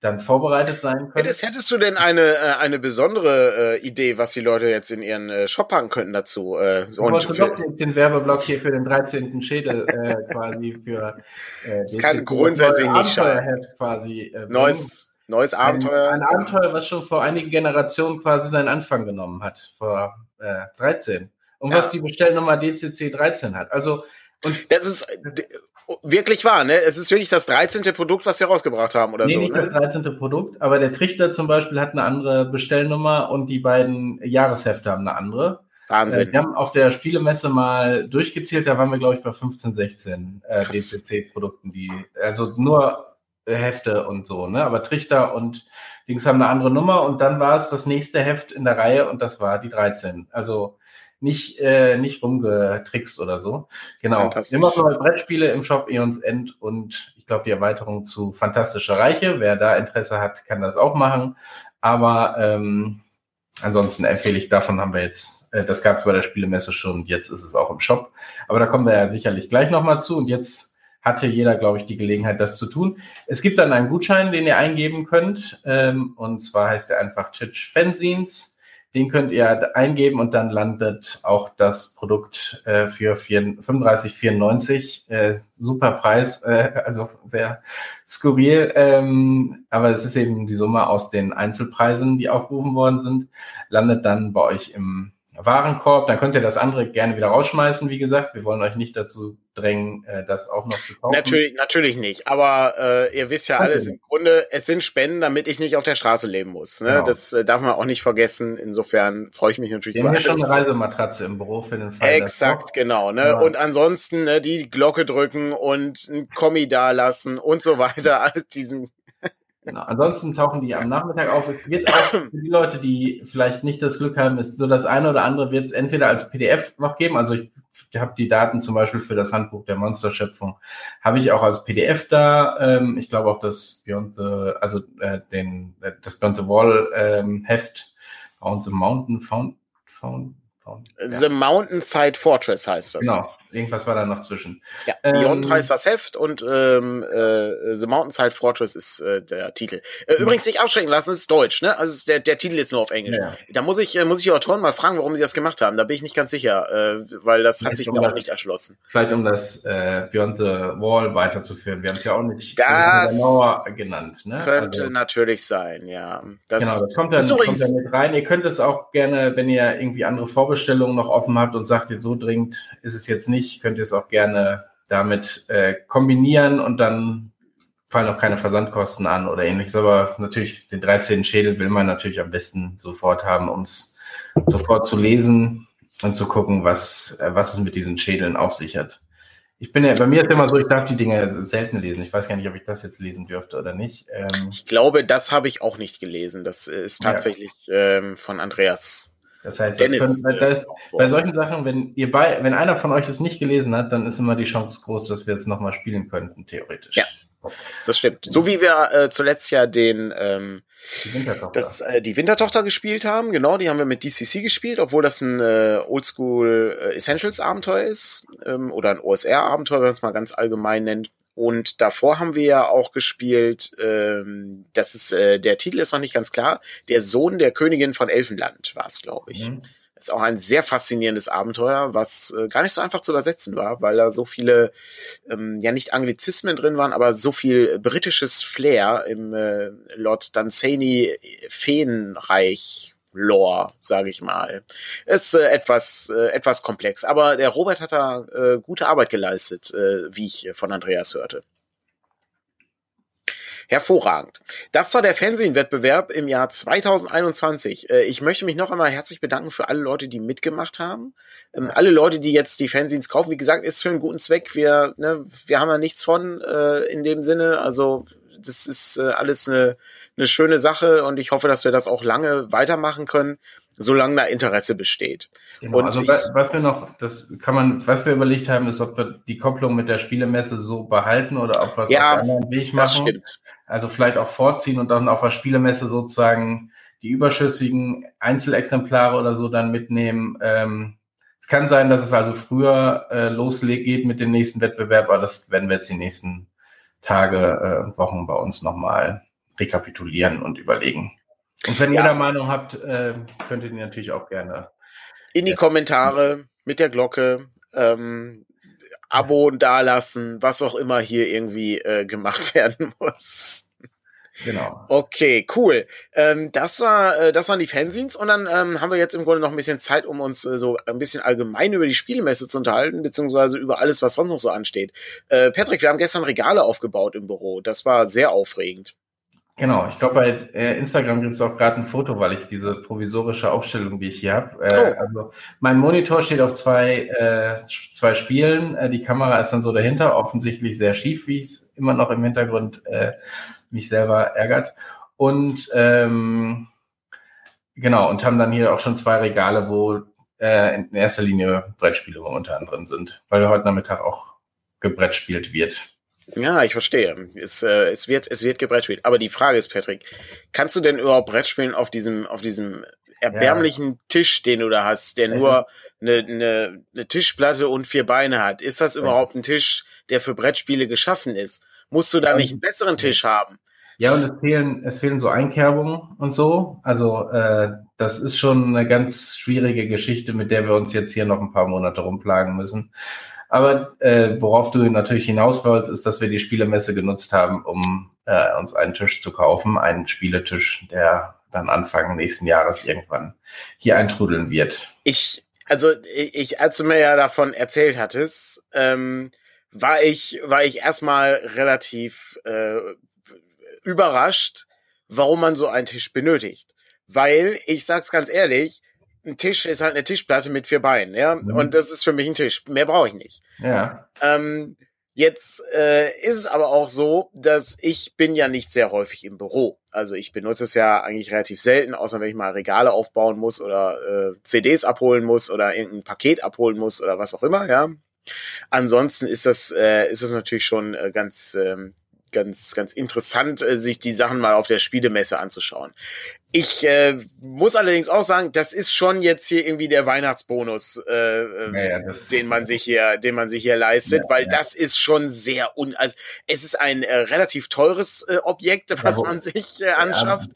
dann vorbereitet sein können. Hättest, hättest du denn eine, äh, eine besondere äh, Idee, was die Leute jetzt in ihren äh, Shop packen könnten dazu? Äh, so und du doch jetzt den Werbeblock hier für den 13. Schädel äh, quasi für äh, das kann grundsätzlich nicht schaden. quasi äh, neues, neues Abenteuer. Ein, ein, Abenteuer, was schon vor einigen Generationen quasi seinen Anfang genommen hat, vor äh, 13. Und ja. was die Bestellnummer DCC 13 hat. Also und das ist wirklich wahr, ne? Es ist wirklich das 13. Produkt, was wir rausgebracht haben oder nee, so. Nicht ne? das 13. Produkt, aber der Trichter zum Beispiel hat eine andere Bestellnummer und die beiden Jahreshefte haben eine andere. Wahnsinn. Äh, wir haben auf der Spielemesse mal durchgezählt, da waren wir, glaube ich, bei 15, 16 äh, DCC-Produkten, die, also nur Hefte und so, ne? Aber Trichter und Dings haben eine andere Nummer und dann war es das nächste Heft in der Reihe und das war die 13. Also nicht, äh, nicht rumgetrickst oder so. Genau. Immer neue Brettspiele im Shop Eons End und ich glaube die Erweiterung zu Fantastische Reiche. Wer da Interesse hat, kann das auch machen. Aber ähm, ansonsten empfehle ich, davon haben wir jetzt, äh, das gab es bei der Spielemesse schon, jetzt ist es auch im Shop. Aber da kommen wir ja sicherlich gleich nochmal zu. Und jetzt hatte jeder, glaube ich, die Gelegenheit, das zu tun. Es gibt dann einen Gutschein, den ihr eingeben könnt. Ähm, und zwar heißt er einfach Chitch Fanzines. Den könnt ihr eingeben und dann landet auch das Produkt äh, für 35,94. Äh, super Preis, äh, also sehr skurril. Ähm, aber es ist eben die Summe aus den Einzelpreisen, die aufgerufen worden sind, landet dann bei euch im Warenkorb. Dann könnt ihr das andere gerne wieder rausschmeißen, wie gesagt. Wir wollen euch nicht dazu drängen, äh, das auch noch zu kaufen. Natürlich, natürlich nicht. Aber äh, ihr wisst ja okay. alles im Grunde, es sind Spenden, damit ich nicht auf der Straße leben muss. Ne? Genau. Das äh, darf man auch nicht vergessen. Insofern freue ich mich natürlich Wir haben ja schon eine Reisematratze im Büro für den Fall. Exakt, genau. Ne? Ja. Und ansonsten ne, die Glocke drücken und ein Kommi da lassen und so weiter. All diesen Genau. Ansonsten tauchen die am Nachmittag auf. Es wird auch für die Leute, die vielleicht nicht das Glück haben, ist so das eine oder andere wird es entweder als PDF noch geben. Also ich, habe die Daten zum Beispiel für das Handbuch der Monsterschöpfung, habe ich auch als PDF da. Ähm, ich glaube auch das Beyond the, also äh, den, das Beyond the Wall ähm, Heft, Beyond the Mountain Found, Found, Found The ja. Mountainside Fortress heißt das. Genau. Irgendwas war da noch zwischen. Ja, Beyond ähm, heißt das Heft und ähm, äh, The Mountainside Fortress ist äh, der Titel. Äh, übrigens nicht abschrecken lassen, es ist Deutsch, ne? Also der, der Titel ist nur auf Englisch. Ja. Da muss ich, äh, muss ich die Autoren mal fragen, warum sie das gemacht haben. Da bin ich nicht ganz sicher, äh, weil das vielleicht hat sich um mir das, auch nicht erschlossen. Vielleicht um das äh, Beyond the Wall weiterzuführen. Wir haben es ja auch nicht das genauer genannt. Ne? Könnte also, natürlich sein, ja. Das, genau, das kommt dann, kommt dann mit rein. Ihr könnt es auch gerne, wenn ihr irgendwie andere Vorbestellungen noch offen habt und sagt, jetzt so dringend ist es jetzt nicht, nicht, könnt ihr es auch gerne damit äh, kombinieren und dann fallen auch keine Versandkosten an oder ähnliches. Aber natürlich, den 13. Schädel will man natürlich am besten sofort haben, um es sofort zu lesen und zu gucken, was, äh, was es mit diesen Schädeln auf sich hat. Ich bin ja, bei mir ist immer so, ich darf die Dinge selten lesen. Ich weiß gar nicht, ob ich das jetzt lesen dürfte oder nicht. Ähm, ich glaube, das habe ich auch nicht gelesen. Das ist tatsächlich ja. ähm, von Andreas das heißt, das Dennis, können, das, bei solchen Sachen, wenn ihr bei, wenn einer von euch es nicht gelesen hat, dann ist immer die Chance groß, dass wir es nochmal spielen könnten, theoretisch. Ja. Das stimmt. So wie wir äh, zuletzt ja den ähm, die Wintertochter. Das, äh, die Wintertochter gespielt haben, genau, die haben wir mit DCC gespielt, obwohl das ein äh, Oldschool äh, Essentials Abenteuer ist ähm, oder ein OSR Abenteuer, wenn man es mal ganz allgemein nennt. Und davor haben wir ja auch gespielt, ähm, das ist, äh, der Titel ist noch nicht ganz klar, der Sohn der Königin von Elfenland war es, glaube ich. Mhm. Ist auch ein sehr faszinierendes Abenteuer, was äh, gar nicht so einfach zu übersetzen war, weil da so viele, ähm, ja nicht Anglizismen drin waren, aber so viel britisches Flair im äh, Lord Dunsany Feenreich Lore, sage ich mal. Ist äh, etwas äh, etwas komplex, aber der Robert hat da äh, gute Arbeit geleistet, äh, wie ich von Andreas hörte. Hervorragend. Das war der Fernsehwettbewerb im Jahr 2021. Äh, ich möchte mich noch einmal herzlich bedanken für alle Leute, die mitgemacht haben. Ähm, alle Leute, die jetzt die Fernsehens kaufen. Wie gesagt, ist für einen guten Zweck. Wir, ne, wir haben ja nichts von äh, in dem Sinne. Also das ist äh, alles eine eine schöne Sache und ich hoffe, dass wir das auch lange weitermachen können, solange da Interesse besteht. Genau, und also ich, was wir noch, das kann man, was wir überlegt haben, ist, ob wir die Kopplung mit der Spielemesse so behalten oder ob wir es ja, auf einen anderen Weg machen. Stimmt. Also vielleicht auch vorziehen und dann auf der Spielemesse sozusagen die überschüssigen Einzelexemplare oder so dann mitnehmen. Ähm, es kann sein, dass es also früher äh, losgeht mit dem nächsten Wettbewerb, aber das werden wir jetzt die nächsten Tage, äh, Wochen bei uns nochmal rekapitulieren und überlegen. Und wenn ja. ihr da Meinung habt, äh, könnt ihr die natürlich auch gerne in die Kommentare mit der Glocke, ähm, Abo dalassen, was auch immer hier irgendwie äh, gemacht werden muss. Genau. Okay, cool. Ähm, das war, äh, das waren die Fanzines und dann ähm, haben wir jetzt im Grunde noch ein bisschen Zeit, um uns äh, so ein bisschen allgemein über die Spielemesse zu unterhalten, beziehungsweise über alles, was sonst noch so ansteht. Äh, Patrick, wir haben gestern Regale aufgebaut im Büro. Das war sehr aufregend. Genau, ich glaube, bei äh, Instagram gibt es auch gerade ein Foto, weil ich diese provisorische Aufstellung, die ich hier habe. Äh, oh. Also mein Monitor steht auf zwei, äh, zwei Spielen. Äh, die Kamera ist dann so dahinter, offensichtlich sehr schief, wie es immer noch im Hintergrund mich selber ärgert. Und ähm, genau, und haben dann hier auch schon zwei Regale, wo in erster Linie Brettspiele unter anderem sind, weil heute Nachmittag auch gebrettspielt wird. Ja, ich verstehe. Es, äh, es wird, es wird gebrettspielt. Aber die Frage ist, Patrick, kannst du denn überhaupt Brettspielen auf diesem, auf diesem erbärmlichen ja. Tisch, den du da hast, der nur eine, eine, eine Tischplatte und vier Beine hat? Ist das überhaupt ein Tisch, der für Brettspiele geschaffen ist? Musst du da nicht einen besseren Tisch haben? Ja, und es fehlen, es fehlen so Einkerbungen und so. Also äh, das ist schon eine ganz schwierige Geschichte, mit der wir uns jetzt hier noch ein paar Monate rumplagen müssen. Aber äh, worauf du natürlich hinaus wolltest, ist, dass wir die Spielemesse genutzt haben, um äh, uns einen Tisch zu kaufen, einen Spieletisch, der dann Anfang nächsten Jahres irgendwann hier eintrudeln wird. Ich, also ich, als du mir ja davon erzählt hattest, ähm, war ich, war ich erstmal relativ äh, überrascht, warum man so einen Tisch benötigt. Weil, ich sag's ganz ehrlich, ein Tisch ist halt eine Tischplatte mit vier Beinen, ja. Mhm. Und das ist für mich ein Tisch. Mehr brauche ich nicht. Ja. Ähm, jetzt äh, ist es aber auch so, dass ich bin ja nicht sehr häufig im Büro. Also ich benutze es ja eigentlich relativ selten, außer wenn ich mal Regale aufbauen muss oder äh, CDs abholen muss oder irgendein Paket abholen muss oder was auch immer, ja. Ansonsten ist das, äh, ist das natürlich schon äh, ganz, ähm, ganz, ganz interessant, äh, sich die Sachen mal auf der Spielemesse anzuschauen. Ich äh, muss allerdings auch sagen, das ist schon jetzt hier irgendwie der Weihnachtsbonus, äh, ähm, ja, ja, den man sich hier, den man sich hier leistet, ja, weil das ist schon sehr un, also es ist ein äh, relativ teures äh, Objekt, was man sich äh, anschafft.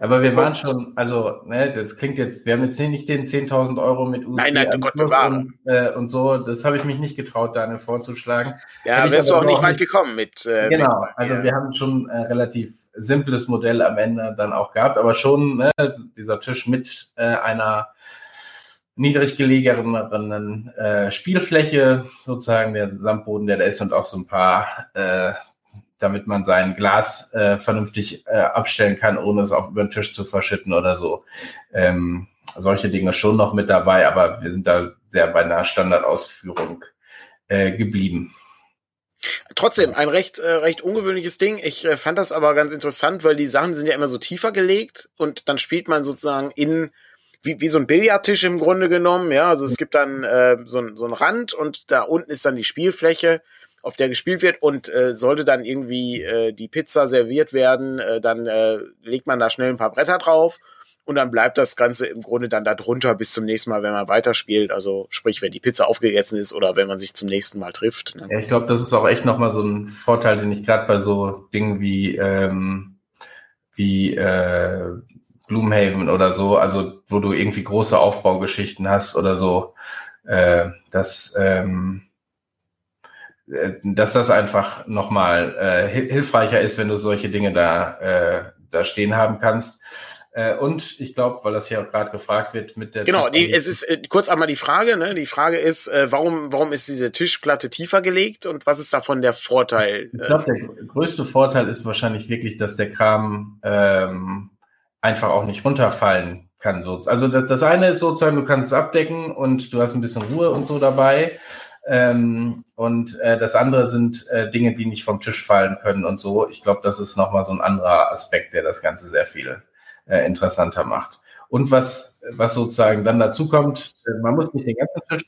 Aber wir waren schon, also, ne, das klingt jetzt, wir haben jetzt nicht den 10.000 Euro mit USB nein, nein, Gott und, äh, und so, das habe ich mich nicht getraut, Daniel vorzuschlagen. Ja, wärst du auch nicht weit gekommen mit. Äh, genau, mit, also ja. wir haben schon äh, relativ simples Modell am Ende dann auch gehabt, aber schon ne, dieser Tisch mit äh, einer niedrig gelegenen äh, Spielfläche, sozusagen der Sandboden, der da ist und auch so ein paar äh, damit man sein Glas äh, vernünftig äh, abstellen kann, ohne es auch über den Tisch zu verschütten oder so. Ähm, solche Dinge schon noch mit dabei, aber wir sind da sehr bei einer Standardausführung äh, geblieben. Trotzdem ein recht äh, recht ungewöhnliches Ding. Ich äh, fand das aber ganz interessant, weil die Sachen sind ja immer so tiefer gelegt und dann spielt man sozusagen in wie, wie so ein Billardtisch im Grunde genommen. Ja, also es gibt dann äh, so, so einen Rand und da unten ist dann die Spielfläche auf der gespielt wird und äh, sollte dann irgendwie äh, die Pizza serviert werden, äh, dann äh, legt man da schnell ein paar Bretter drauf und dann bleibt das Ganze im Grunde dann da drunter bis zum nächsten Mal, wenn man weiterspielt. Also sprich, wenn die Pizza aufgegessen ist oder wenn man sich zum nächsten Mal trifft. Ne? Ja, ich glaube, das ist auch echt nochmal so ein Vorteil, den ich gerade bei so Dingen wie, ähm, wie äh, Gloomhaven oder so, also wo du irgendwie große Aufbaugeschichten hast oder so, äh, dass, ähm, äh, dass das einfach nochmal äh, hilfreicher ist, wenn du solche Dinge da, äh, da stehen haben kannst. Äh, und ich glaube, weil das hier auch gerade gefragt wird mit der. Genau, die, es ist äh, kurz einmal die Frage. Ne? Die Frage ist, äh, warum, warum ist diese Tischplatte tiefer gelegt und was ist davon der Vorteil? Ich glaube, der größte Vorteil ist wahrscheinlich wirklich, dass der Kram ähm, einfach auch nicht runterfallen kann. So. Also das, das eine ist sozusagen, du kannst es abdecken und du hast ein bisschen Ruhe und so dabei. Ähm, und äh, das andere sind äh, Dinge, die nicht vom Tisch fallen können und so. Ich glaube, das ist nochmal so ein anderer Aspekt, der das Ganze sehr viel äh, interessanter macht. Und was, was sozusagen dann dazu kommt, äh, man muss nicht den ganzen Tisch,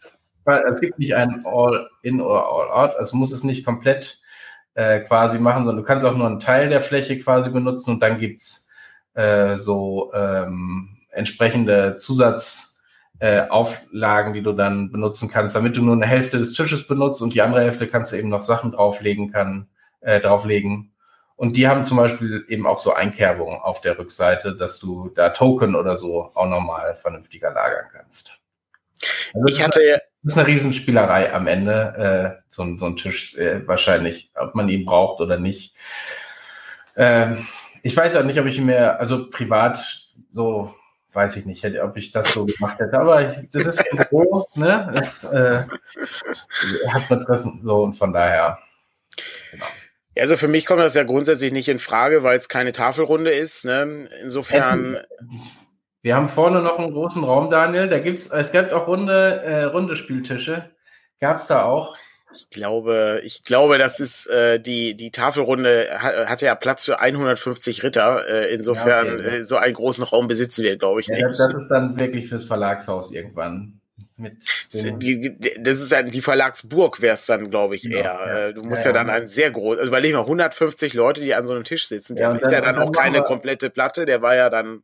es gibt nicht ein All-In oder All-Out, also muss es nicht komplett äh, quasi machen, sondern du kannst auch nur einen Teil der Fläche quasi benutzen und dann gibt's äh, so ähm, entsprechende Zusatzauflagen, äh, die du dann benutzen kannst, damit du nur eine Hälfte des Tisches benutzt und die andere Hälfte kannst du eben noch Sachen drauflegen kann, äh, drauflegen und die haben zum Beispiel eben auch so Einkerbungen auf der Rückseite, dass du da Token oder so auch nochmal vernünftiger lagern kannst. Also ich hatte ja. Das ist eine Riesenspielerei am Ende, äh, so, so ein Tisch äh, wahrscheinlich, ob man ihn braucht oder nicht. Ähm, ich weiß auch nicht, ob ich ihn mir, also privat so, weiß ich nicht, ob ich das so gemacht hätte, aber ich, das ist ja Büro, ne? Das äh, hat man treffen, so und von daher. Genau. Also für mich kommt das ja grundsätzlich nicht in Frage, weil es keine Tafelrunde ist. Ne? Insofern. Wir haben vorne noch einen großen Raum, Daniel. Da gibt's, es gibt auch runde, äh, runde Spieltische. Gab's da auch? Ich glaube, ich glaube, das ist äh, die die Tafelrunde hat, hatte ja Platz für 150 Ritter. Äh, insofern ja, okay. äh, so einen großen Raum besitzen wir, glaube ich, ja, nicht. Das, das ist dann wirklich fürs Verlagshaus irgendwann. Das ist ja die Verlagsburg, wäre es dann, glaube ich, eher. Ja, äh, Du musst ja, ja, dann ein sehr groß, also überleg mal, 150 Leute, die an so einem Tisch sitzen. Der ist dann, ja dann auch dann keine komplette Platte, der war ja dann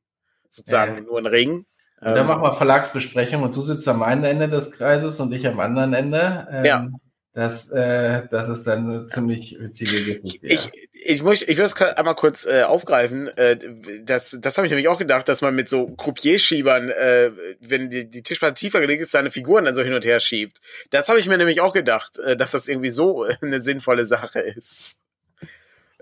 sozusagen nur ein Ring. Und dann ähm, machen wir Verlagsbesprechung und du sitzt am einen Ende des Kreises und ich am anderen Ende. Ähm, ja. Das, äh, das ist dann eine ziemlich witzige Geschichte. Ich, ich, muss, ich will es einmal kurz äh, aufgreifen. Äh, das das habe ich nämlich auch gedacht, dass man mit so Croupier-Schiebern, äh, wenn die, die Tischplatte tiefer gelegt ist, seine Figuren dann so hin und her schiebt. Das habe ich mir nämlich auch gedacht, äh, dass das irgendwie so eine sinnvolle Sache ist.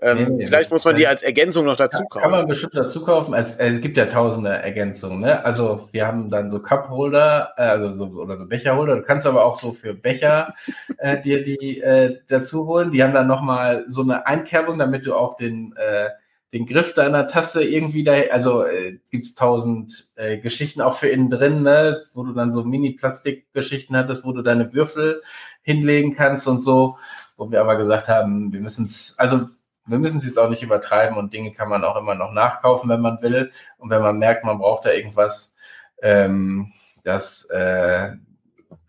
Ähm, nee, vielleicht muss man die als Ergänzung noch dazu kaufen. Kann man bestimmt dazu kaufen. Es, es gibt ja tausende Ergänzungen. Ne? Also wir haben dann so Cup-Holder äh, also so, oder so Becherholder. Du kannst aber auch so für Becher äh, dir die äh, dazu holen. Die haben dann nochmal so eine Einkerbung, damit du auch den, äh, den Griff deiner Tasse irgendwie da, also äh, gibt's tausend äh, Geschichten auch für innen drin, ne? wo du dann so Mini-Plastik-Geschichten hattest, wo du deine Würfel hinlegen kannst und so wo wir aber gesagt haben, wir müssen es, also wir müssen es jetzt auch nicht übertreiben und Dinge kann man auch immer noch nachkaufen, wenn man will. Und wenn man merkt, man braucht da irgendwas, ähm, das, äh,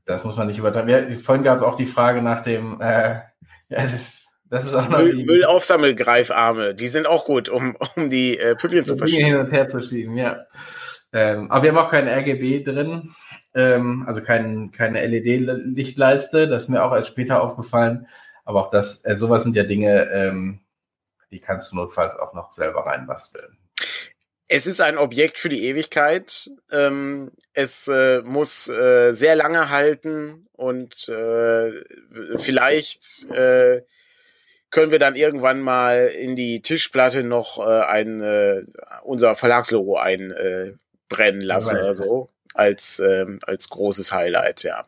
das muss man nicht übertreiben. Ja, vorhin gab es auch die Frage nach dem, äh, ja, das, das ist auch noch Müll, Müllaufsammelgreifarme, die sind auch gut, um, um die äh, Püppchen zu verschieben. hin und her zu schieben, ja. Ähm, aber wir haben auch kein RGB drin, ähm, also kein, keine LED-Lichtleiste, das ist mir auch erst später aufgefallen. Aber auch das, äh, sowas sind ja Dinge, ähm, die kannst du notfalls auch noch selber reinbasteln. Es ist ein Objekt für die Ewigkeit. Ähm, es äh, muss äh, sehr lange halten und äh, vielleicht äh, können wir dann irgendwann mal in die Tischplatte noch äh, ein äh, unser Verlagslogo einbrennen lassen oder so als ähm, als großes Highlight. Ja.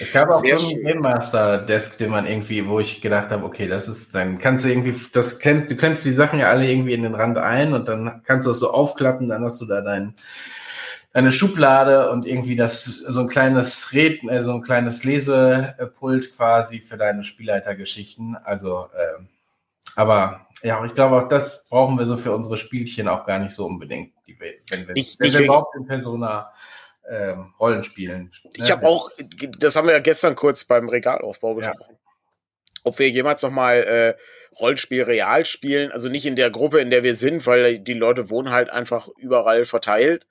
Ich habe auch Sehr so einen Game Master Desk, den man irgendwie, wo ich gedacht habe, okay, das ist, dann kannst du irgendwie, das kennt, du kennst die Sachen ja alle irgendwie in den Rand ein und dann kannst du das so aufklappen, dann hast du da dein, deine Schublade und irgendwie das, so ein kleines Red, äh, so ein kleines Lesepult quasi für deine Spielleitergeschichten. Also, äh, aber ja, ich glaube auch das brauchen wir so für unsere Spielchen auch gar nicht so unbedingt, die, wenn wir, ich, wenn ich wir überhaupt in Persona ähm, Rollenspielen. Ich ne? habe auch, das haben wir ja gestern kurz beim Regalaufbau gesprochen. Ja. ob wir jemals noch mal äh, Rollspiel real spielen. Also nicht in der Gruppe, in der wir sind, weil die Leute wohnen halt einfach überall verteilt.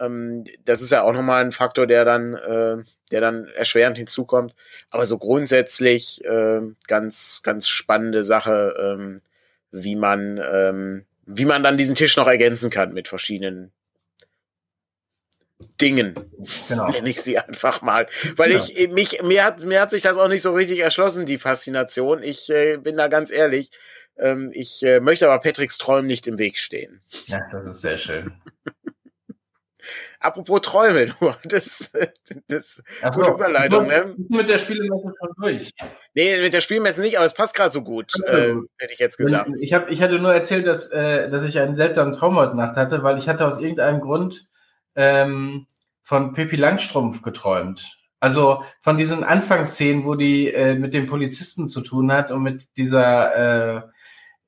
Ähm, das ist ja auch nochmal ein Faktor, der dann, äh, der dann erschwerend hinzukommt. Aber so grundsätzlich äh, ganz, ganz spannende Sache, ähm, wie man, ähm, wie man dann diesen Tisch noch ergänzen kann mit verschiedenen Dingen. Genau. Nenne ich sie einfach mal. Weil genau. ich, mich, mir hat, mir hat sich das auch nicht so richtig erschlossen, die Faszination. Ich äh, bin da ganz ehrlich. Ähm, ich äh, möchte aber Patricks Träumen nicht im Weg stehen. Ja, das ist sehr schön. Apropos Träume, du hattest das Ach gute Überleitung, ne? Mit der Spielemesse schon durch. Nee, mit der Spielmesse nicht, aber es passt gerade so gut, äh, hätte ich jetzt gesagt. Ich, hab, ich hatte nur erzählt, dass, äh, dass ich einen seltsamen Traum heute Nacht hatte, weil ich hatte aus irgendeinem Grund ähm, von Pippi Langstrumpf geträumt. Also von diesen Anfangsszenen, wo die äh, mit dem Polizisten zu tun hat und mit dieser,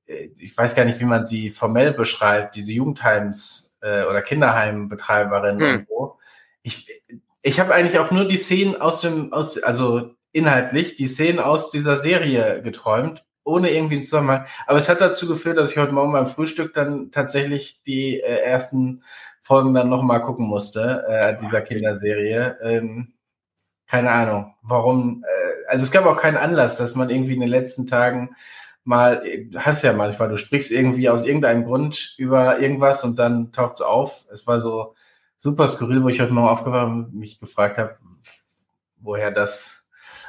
äh, ich weiß gar nicht, wie man sie formell beschreibt, diese Jugendheims- äh, oder Kinderheimbetreiberin hm. und so. Ich, ich habe eigentlich auch nur die Szenen aus dem, aus, also inhaltlich, die Szenen aus dieser Serie geträumt, ohne irgendwie einen Zusammenhang. Aber es hat dazu geführt, dass ich heute Morgen beim Frühstück dann tatsächlich die äh, ersten Folgen dann nochmal gucken musste, äh, dieser Kinderserie. Ähm, keine Ahnung, warum. Äh, also es gab auch keinen Anlass, dass man irgendwie in den letzten Tagen mal, hast ja manchmal, du sprichst irgendwie aus irgendeinem Grund über irgendwas und dann taucht es auf. Es war so super skurril, wo ich heute Morgen aufgewacht und mich gefragt habe, woher das,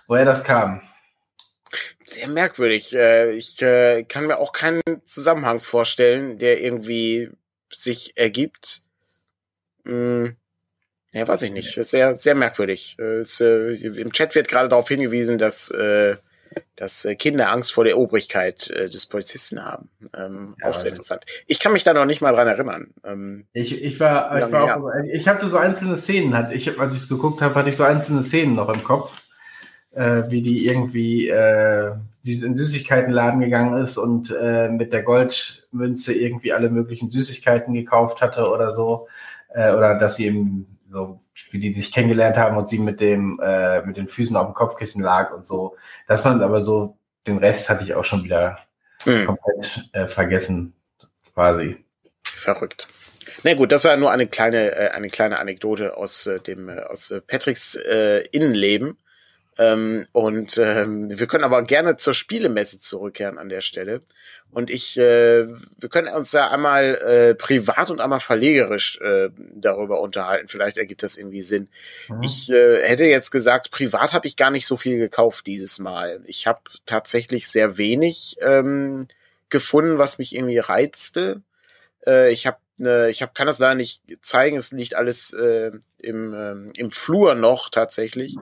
woher das kam. Sehr merkwürdig. Äh, ich äh, kann mir auch keinen Zusammenhang vorstellen, der irgendwie sich ergibt. Hm, ja, weiß ich nicht. Ist sehr, sehr merkwürdig. Es, äh, Im Chat wird gerade darauf hingewiesen, dass, äh, dass äh, Kinder Angst vor der Obrigkeit äh, des Polizisten haben. Ähm, ja, auch sehr interessant. Ich kann mich da noch nicht mal dran erinnern. Ähm, ich, ich war, ich, war auch, ich hatte so einzelne Szenen, hatte ich, als ich es geguckt habe, hatte ich so einzelne Szenen noch im Kopf, äh, wie die irgendwie äh, in Süßigkeitenladen gegangen ist und äh, mit der Goldmünze irgendwie alle möglichen Süßigkeiten gekauft hatte oder so äh, oder dass sie eben so, wie die sich kennengelernt haben und sie mit dem, äh, mit den Füßen auf dem Kopfkissen lag und so. Das fand aber so, den Rest hatte ich auch schon wieder hm. komplett äh, vergessen, quasi. Verrückt. Na gut, das war nur eine kleine, äh, eine kleine Anekdote aus äh, dem, äh, aus äh, Patricks äh, Innenleben. Ähm, und ähm, wir können aber gerne zur Spielemesse zurückkehren an der Stelle. Und ich, äh, wir können uns ja einmal äh, privat und einmal verlegerisch äh, darüber unterhalten. Vielleicht ergibt das irgendwie Sinn. Mhm. Ich äh, hätte jetzt gesagt, privat habe ich gar nicht so viel gekauft dieses Mal. Ich habe tatsächlich sehr wenig ähm, gefunden, was mich irgendwie reizte. Äh, ich habe ne, ich hab, kann das leider nicht zeigen. Es liegt alles äh, im, ähm, im Flur noch tatsächlich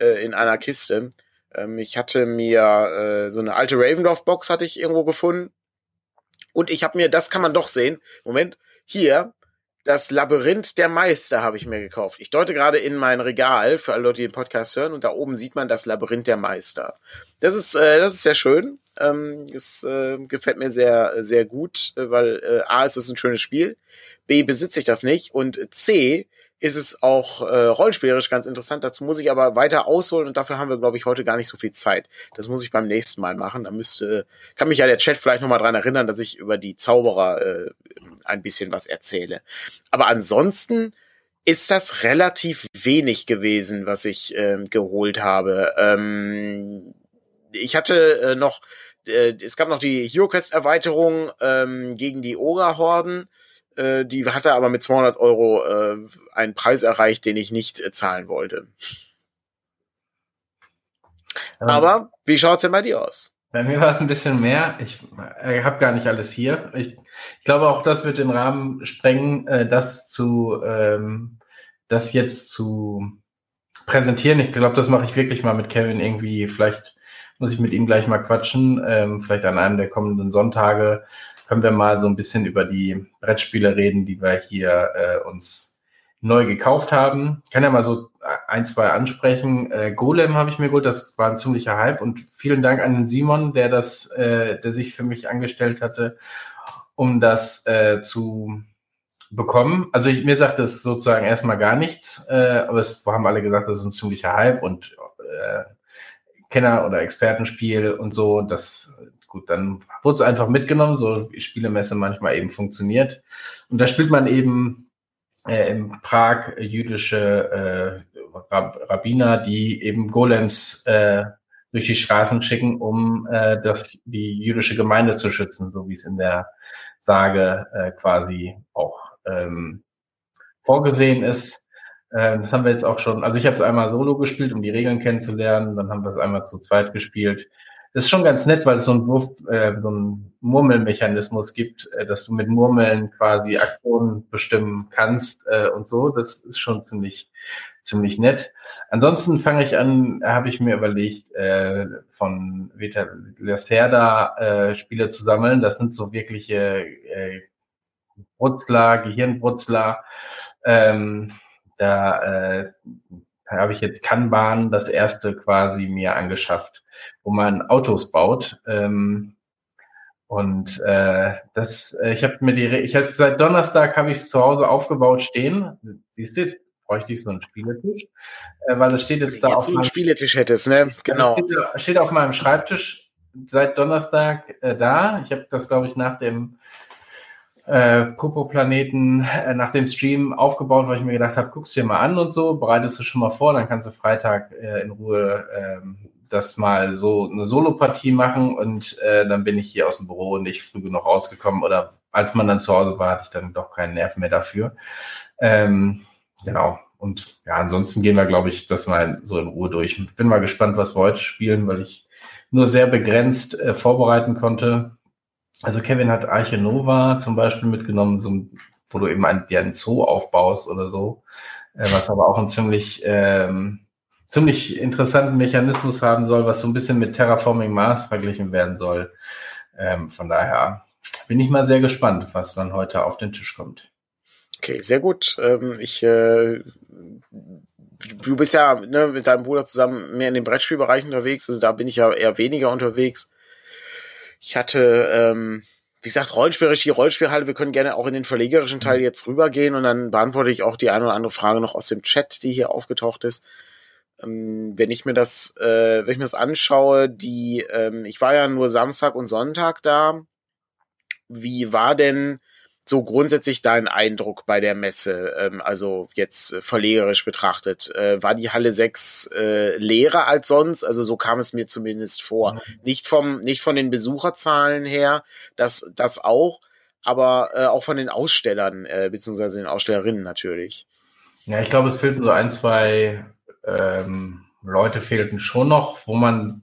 äh, in einer Kiste. Ähm, ich hatte mir äh, so eine alte Ravendorf-Box hatte ich irgendwo gefunden. Und ich habe mir, das kann man doch sehen. Moment, hier, das Labyrinth der Meister habe ich mir gekauft. Ich deute gerade in mein Regal für alle Leute, die den Podcast hören, und da oben sieht man das Labyrinth der Meister. Das ist, äh, das ist sehr schön. Ähm, das äh, gefällt mir sehr, sehr gut, äh, weil äh, A ist es ein schönes Spiel, B besitze ich das nicht und C ist es auch äh, rollenspielerisch ganz interessant. Dazu muss ich aber weiter ausholen und dafür haben wir, glaube ich, heute gar nicht so viel Zeit. Das muss ich beim nächsten Mal machen. Da müsste, kann mich ja der Chat vielleicht nochmal dran erinnern, dass ich über die Zauberer äh, ein bisschen was erzähle. Aber ansonsten ist das relativ wenig gewesen, was ich ähm, geholt habe. Ähm, ich hatte äh, noch, äh, es gab noch die HeroQuest Erweiterung ähm, gegen die Ogre-Horden äh, die hatte aber mit 200 Euro äh, einen Preis erreicht, den ich nicht äh, zahlen wollte. Ähm, aber wie schaut's denn bei dir aus? Bei mir war es ein bisschen mehr. Ich äh, habe gar nicht alles hier. Ich, ich, glaube auch, das wird den Rahmen sprengen, äh, das zu, ähm, das jetzt zu präsentieren. Ich glaube, das mache ich wirklich mal mit Kevin irgendwie. Vielleicht muss ich mit ihm gleich mal quatschen. Ähm, vielleicht an einem der kommenden Sonntage können wir mal so ein bisschen über die Brettspiele reden, die wir hier äh, uns neu gekauft haben. Ich kann ja mal so ein, zwei ansprechen. Äh, Golem habe ich mir geholt, das war ein ziemlicher Hype und vielen Dank an den Simon, der das, äh, der sich für mich angestellt hatte, um das äh, zu bekommen. Also ich, mir sagt das sozusagen erstmal gar nichts, äh, aber es haben alle gesagt, das ist ein ziemlicher Hype und äh, Kenner- oder Expertenspiel und so. Das gut, dann wurde es einfach mitgenommen, so wie Spielemesse manchmal eben funktioniert. Und da spielt man eben äh, in Prag jüdische äh, Rabbiner, die eben Golems äh, durch die Straßen schicken, um äh, das, die jüdische Gemeinde zu schützen, so wie es in der Sage äh, quasi auch ähm, vorgesehen ist. Äh, das haben wir jetzt auch schon, also ich habe es einmal solo gespielt, um die Regeln kennenzulernen, dann haben wir es einmal zu zweit gespielt. Das ist schon ganz nett, weil es so ein Wurf, äh, so ein Murmelmechanismus gibt, äh, dass du mit Murmeln quasi Aktionen bestimmen kannst äh, und so. Das ist schon ziemlich ziemlich nett. Ansonsten fange ich an, habe ich mir überlegt, äh, von Vita Lacerda äh, Spiele zu sammeln. Das sind so wirkliche äh, Brutzler, Gehirnbrutzler. Ähm, da äh, habe ich jetzt Kanban, das erste quasi mir angeschafft, wo man Autos baut. Ähm, und äh, das, äh, ich habe mir die, ich habe seit Donnerstag habe ich es zu Hause aufgebaut stehen. Siehst du, bräuchte ich so einen Spieletisch, äh, weil es steht jetzt da jetzt auf so einen Spieletisch hättest, ne? Genau. Steht, steht, auf meinem Schreibtisch seit Donnerstag äh, da. Ich habe das, glaube ich, nach dem äh, Popo-Planeten, äh, nach dem Stream aufgebaut, weil ich mir gedacht habe, guckst dir mal an und so, bereitest du schon mal vor, dann kannst du Freitag äh, in Ruhe äh, das mal so eine Solo-Partie machen und äh, dann bin ich hier aus dem Büro nicht früh genug rausgekommen oder als man dann zu Hause war, hatte ich dann doch keinen Nerv mehr dafür. Ähm, Genau. Und ja, ansonsten gehen wir, glaube ich, das mal so in Ruhe durch. Bin mal gespannt, was wir heute spielen, weil ich nur sehr begrenzt äh, vorbereiten konnte. Also Kevin hat Arche Nova zum Beispiel mitgenommen, so, wo du eben einen, dir einen Zoo aufbaust oder so, äh, was aber auch einen ziemlich, ähm, ziemlich interessanten Mechanismus haben soll, was so ein bisschen mit Terraforming Mars verglichen werden soll. Ähm, von daher bin ich mal sehr gespannt, was dann heute auf den Tisch kommt. Okay, sehr gut. Ähm, ich, äh, du bist ja ne, mit deinem Bruder zusammen mehr in den Brettspielbereich unterwegs. Also da bin ich ja eher weniger unterwegs. Ich hatte, ähm, wie gesagt, Rollenspielerisch, die Rollenspielhalle. Wir können gerne auch in den verlegerischen Teil mhm. jetzt rübergehen und dann beantworte ich auch die eine oder andere Frage noch aus dem Chat, die hier aufgetaucht ist. Ähm, wenn ich mir das, äh, wenn ich mir das anschaue, die, ähm, ich war ja nur Samstag und Sonntag da. Wie war denn so grundsätzlich dein Eindruck bei der Messe, ähm, also jetzt äh, verlegerisch betrachtet? Äh, war die Halle 6 äh, leerer als sonst? Also so kam es mir zumindest vor. Mhm. Nicht vom, nicht von den Besucherzahlen her, das, das auch, aber äh, auch von den Ausstellern, äh, beziehungsweise den Ausstellerinnen natürlich. Ja, ich glaube, es fehlten so ein, zwei ähm, Leute fehlten schon noch, wo man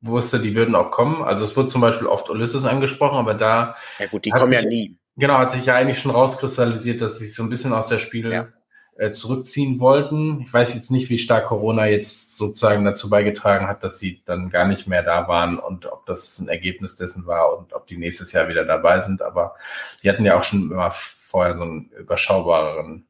wusste, die würden auch kommen. Also es wird zum Beispiel oft Ulysses angesprochen, aber da. Ja gut, die kommen ja nie. Genau, hat sich ja eigentlich schon rauskristallisiert, dass sie sich so ein bisschen aus der Spiel ja. äh, zurückziehen wollten. Ich weiß jetzt nicht, wie stark Corona jetzt sozusagen dazu beigetragen hat, dass sie dann gar nicht mehr da waren und ob das ein Ergebnis dessen war und ob die nächstes Jahr wieder dabei sind. Aber die hatten ja auch schon immer vorher so einen überschaubareren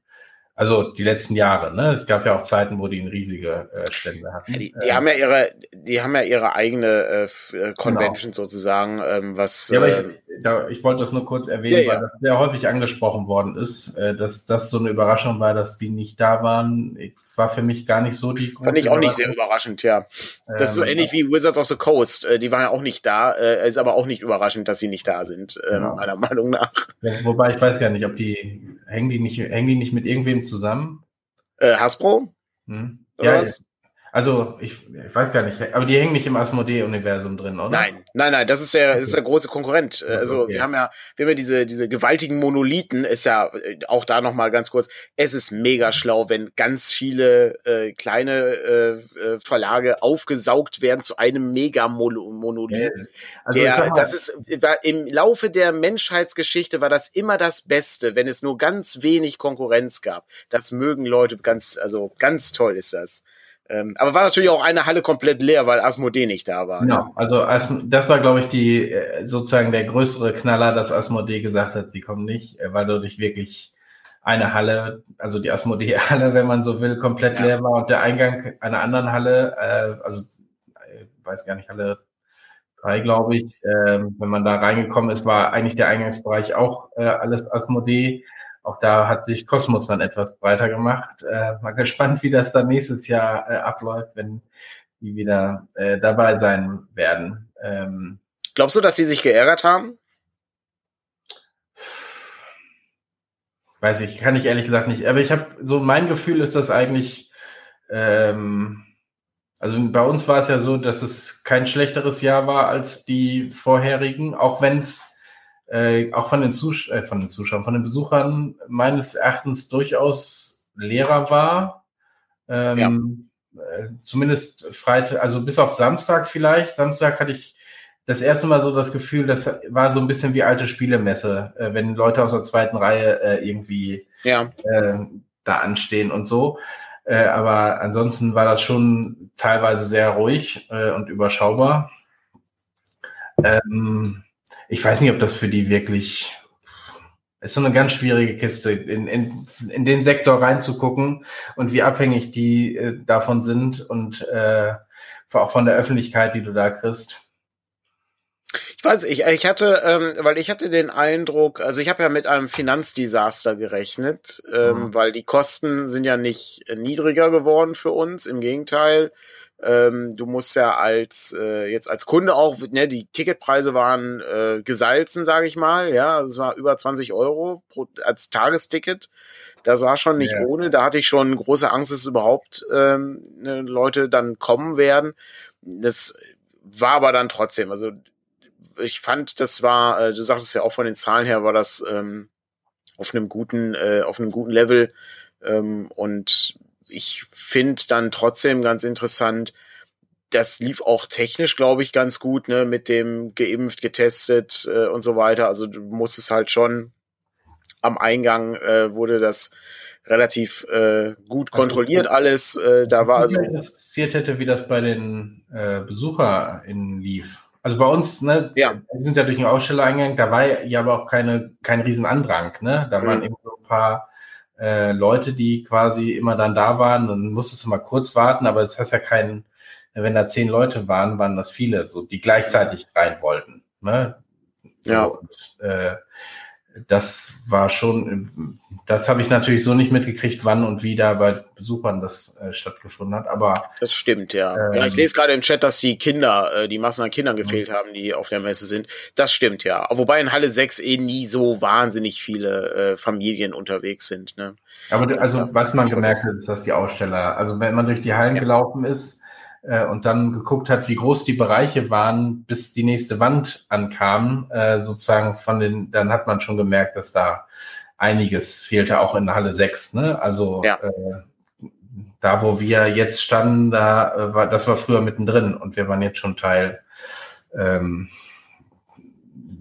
also die letzten Jahre, ne? Es gab ja auch Zeiten, wo die eine riesige äh, Stände hatten. Ja, die, die äh, haben ja ihre, die haben ja ihre eigene äh, äh Convention genau. sozusagen, ähm, was. Ja, aber ich, äh, da, ich wollte das nur kurz erwähnen, ja, weil das sehr häufig angesprochen worden ist, äh, dass das so eine Überraschung war, dass die nicht da waren. Ich, war für mich gar nicht so die große Fand ich auch nicht sehr überraschend, ja. Das ist so ähm, ähnlich wie Wizards of the Coast. Äh, die waren ja auch nicht da. Äh, ist aber auch nicht überraschend, dass sie nicht da sind, genau. meiner Meinung nach. Ja, wobei ich weiß gar nicht, ob die hängen die nicht, hängen die nicht mit irgendwem zusammen? Äh, Hasbro? Hm? Ja, was? Also, ich, ich weiß gar nicht, aber die hängen nicht im Asmodee-Universum drin, oder? Nein, nein, nein, das ist der, das ist der große Konkurrent. Also, okay. wir haben ja, wir haben ja diese, diese gewaltigen Monolithen, ist ja äh, auch da nochmal ganz kurz, es ist mega schlau, wenn ganz viele äh, kleine äh, äh Verlage aufgesaugt werden zu einem Mega-Monolith. Ja. Also, der, das ist, war, im Laufe der Menschheitsgeschichte war das immer das Beste, wenn es nur ganz wenig Konkurrenz gab. Das mögen Leute ganz, also ganz toll ist das. Ähm, aber war natürlich auch eine Halle komplett leer, weil Asmodee nicht da war. Genau, also das war, glaube ich, die äh, sozusagen der größere Knaller, dass Asmodee gesagt hat, sie kommen nicht, äh, weil dadurch wirklich eine Halle, also die Asmodee-Halle, wenn man so will, komplett ja. leer war und der Eingang einer anderen Halle, äh, also ich weiß gar nicht, Halle drei, glaube ich, äh, wenn man da reingekommen ist, war eigentlich der Eingangsbereich auch äh, alles Asmodee. Auch da hat sich Kosmos dann etwas breiter gemacht. Äh, mal gespannt, wie das dann nächstes Jahr äh, abläuft, wenn die wieder äh, dabei sein werden. Ähm, Glaubst du, dass sie sich geärgert haben? Weiß ich, kann ich ehrlich gesagt nicht. Aber ich habe so mein Gefühl ist das eigentlich. Ähm, also bei uns war es ja so, dass es kein schlechteres Jahr war als die vorherigen, auch wenn es äh, auch von den, Zus äh, von den Zuschauern, von den Besuchern meines Erachtens durchaus leerer war. Ähm, ja. äh, zumindest Freitag, also bis auf Samstag vielleicht. Samstag hatte ich das erste Mal so das Gefühl, das war so ein bisschen wie alte Spielemesse, äh, wenn Leute aus der zweiten Reihe äh, irgendwie ja. äh, da anstehen und so. Äh, aber ansonsten war das schon teilweise sehr ruhig äh, und überschaubar. Ähm, ich weiß nicht, ob das für die wirklich ist so eine ganz schwierige Kiste, in, in, in den Sektor reinzugucken und wie abhängig die äh, davon sind und äh, auch von der Öffentlichkeit, die du da kriegst. Ich weiß, ich, ich hatte, ähm, weil ich hatte den Eindruck, also ich habe ja mit einem Finanzdesaster gerechnet, ähm, mhm. weil die Kosten sind ja nicht niedriger geworden für uns, im Gegenteil. Ähm, du musst ja als äh, jetzt als Kunde auch, ne, die Ticketpreise waren äh, gesalzen, sage ich mal, ja, es war über 20 Euro pro, als Tagesticket. Das war schon nicht ja. ohne. Da hatte ich schon große Angst, dass überhaupt ähm, ne, Leute dann kommen werden. Das war aber dann trotzdem. Also ich fand, das war, äh, du sagtest ja auch von den Zahlen her, war das ähm, auf einem guten, äh, auf einem guten Level. Ähm, und ich finde dann trotzdem ganz interessant, das lief auch technisch, glaube ich, ganz gut, ne, mit dem geimpft, getestet äh, und so weiter. Also du musstest halt schon am Eingang äh, wurde das relativ äh, gut also, kontrolliert alles. Äh, da war also interessiert hätte, wie das bei den äh, BesucherInnen lief. Also bei uns, ne, ja. wir sind ja durch den Ausstellereingang, da war ja aber auch keine, kein Riesenandrang, ne? Da mhm. waren eben so ein paar äh, Leute, die quasi immer dann da waren, dann musstest du mal kurz warten, aber das heißt ja keinen, wenn da zehn Leute waren, waren das viele, so die gleichzeitig rein wollten. Ne? Ja. Und, äh, das war schon, das habe ich natürlich so nicht mitgekriegt, wann und wie da bei Besuchern das äh, stattgefunden hat. Aber das stimmt, ja. Ähm, ja. Ich lese gerade im Chat, dass die Kinder, äh, die Massen an Kindern gefehlt haben, die auf der Messe sind. Das stimmt, ja. Wobei in Halle 6 eh nie so wahnsinnig viele äh, Familien unterwegs sind. Ne? Aber das also, was man gemerkt hat, ist, dass die Aussteller, also wenn man durch die Hallen ja. gelaufen ist, äh, und dann geguckt hat, wie groß die Bereiche waren, bis die nächste Wand ankam, äh, sozusagen von den, dann hat man schon gemerkt, dass da einiges fehlte, auch in Halle 6. Ne? Also ja. äh, da, wo wir jetzt standen, da äh, war, das war früher mittendrin und wir waren jetzt schon Teil ähm,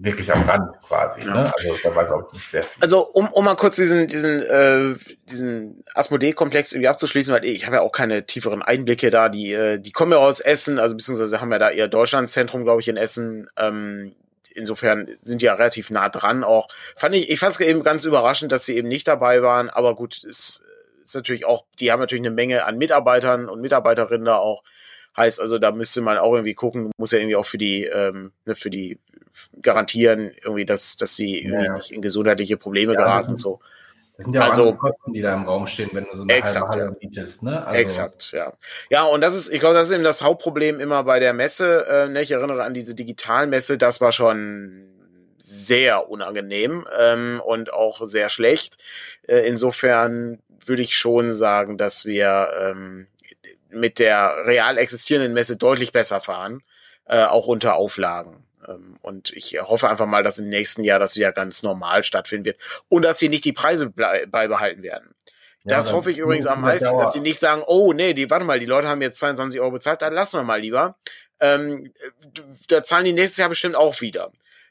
wirklich am Rand quasi. Ja. Ne? Also da war glaube ich nicht sehr viel. Also um, um mal kurz diesen diesen äh, diesen Asmodee-Komplex irgendwie abzuschließen, weil ich habe ja auch keine tieferen Einblicke da. Die äh, die kommen ja aus Essen, also beziehungsweise haben ja da eher Deutschlandzentrum, glaube ich, in Essen. Ähm, insofern sind die ja relativ nah dran. Auch fand ich ich fand es eben ganz überraschend, dass sie eben nicht dabei waren. Aber gut, es ist natürlich auch, die haben natürlich eine Menge an Mitarbeitern und Mitarbeiterinnen da auch. Heißt also, da müsste man auch irgendwie gucken, muss ja irgendwie auch für die, ähm, ne, für die garantieren, irgendwie, dass, dass sie irgendwie ja. nicht in gesundheitliche Probleme ja, geraten und so. Das sind ja also, auch Kosten, die da im Raum stehen, wenn du so eine exakt, halbe Halle mietest, ne? Also, exakt, ja. Ja, und das ist, ich glaube, das ist eben das Hauptproblem immer bei der Messe. Äh, ne? Ich erinnere an diese Digitalmesse, das war schon sehr unangenehm ähm, und auch sehr schlecht. Äh, insofern würde ich schon sagen, dass wir ähm, mit der real existierenden Messe deutlich besser fahren, äh, auch unter Auflagen. Ähm, und ich hoffe einfach mal, dass im nächsten Jahr das wieder ganz normal stattfinden wird und dass sie nicht die Preise beibehalten werden. Das ja, hoffe ich übrigens am meisten, dass sie nicht sagen, oh nee, die, warte mal, die Leute haben jetzt 22 Euro bezahlt, dann lassen wir mal lieber. Ähm, da zahlen die nächstes Jahr bestimmt auch wieder.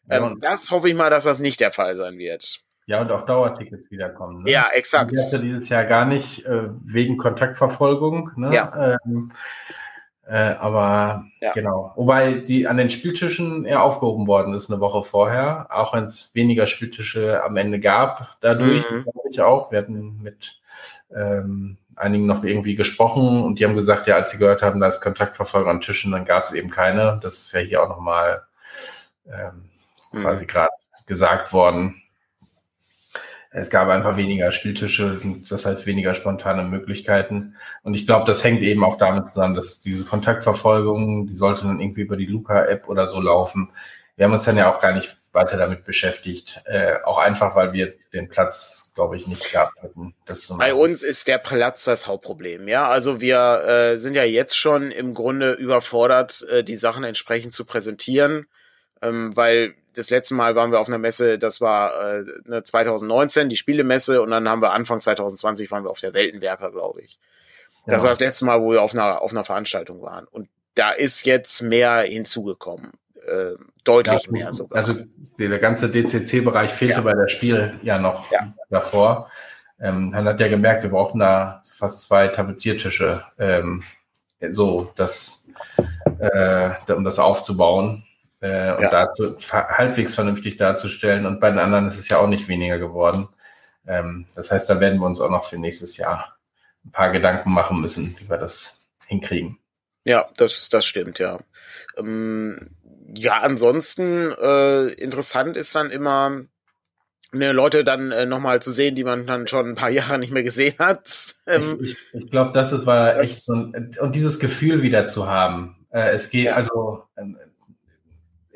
Ähm, ja, das hoffe ich mal, dass das nicht der Fall sein wird. Ja, und auch Dauertickets wiederkommen. Ne? Ja, exakt. Die hatte dieses Jahr gar nicht äh, wegen Kontaktverfolgung. Ne? Ja. Ähm, äh, aber ja. genau. Wobei die an den Spieltischen eher aufgehoben worden ist eine Woche vorher, auch wenn es weniger Spieltische am Ende gab, dadurch, mhm. glaube ich auch. Wir hatten mit ähm, einigen noch irgendwie gesprochen und die haben gesagt, ja, als sie gehört haben, da ist Kontaktverfolgung an Tischen, dann gab es eben keine. Das ist ja hier auch nochmal ähm, mhm. quasi gerade gesagt worden. Es gab einfach weniger Spieltische, das heißt weniger spontane Möglichkeiten. Und ich glaube, das hängt eben auch damit zusammen, dass diese Kontaktverfolgung, die sollte dann irgendwie über die Luca-App oder so laufen. Wir haben uns dann ja auch gar nicht weiter damit beschäftigt. Äh, auch einfach, weil wir den Platz, glaube ich, nicht gehabt hätten. Bei uns ist der Platz das Hauptproblem. Ja, also wir äh, sind ja jetzt schon im Grunde überfordert, äh, die Sachen entsprechend zu präsentieren, ähm, weil das letzte Mal waren wir auf einer Messe, das war äh, 2019, die Spielemesse, und dann haben wir Anfang 2020 waren wir auf der Weltenwerker, glaube ich. Das ja. war das letzte Mal, wo wir auf einer, auf einer Veranstaltung waren. Und da ist jetzt mehr hinzugekommen. Äh, deutlich ja, mehr sogar. Also der ganze DCC-Bereich fehlte ja. bei der Spiel ja noch davor. Ähm, man hat ja gemerkt, wir brauchten da fast zwei Tapeziertische, ähm, so das, äh, um das aufzubauen äh, und ja. dazu halbwegs vernünftig darzustellen. Und bei den anderen ist es ja auch nicht weniger geworden. Ähm, das heißt, da werden wir uns auch noch für nächstes Jahr ein paar Gedanken machen müssen, wie wir das hinkriegen. Ja, das, das stimmt, ja. Ähm, ja, ansonsten äh, interessant ist dann immer, ne, Leute dann äh, nochmal zu sehen, die man dann schon ein paar Jahre nicht mehr gesehen hat. Ähm, ich ich, ich glaube, das war das, echt so ein, und dieses Gefühl wieder zu haben. Äh, es geht, also ähm,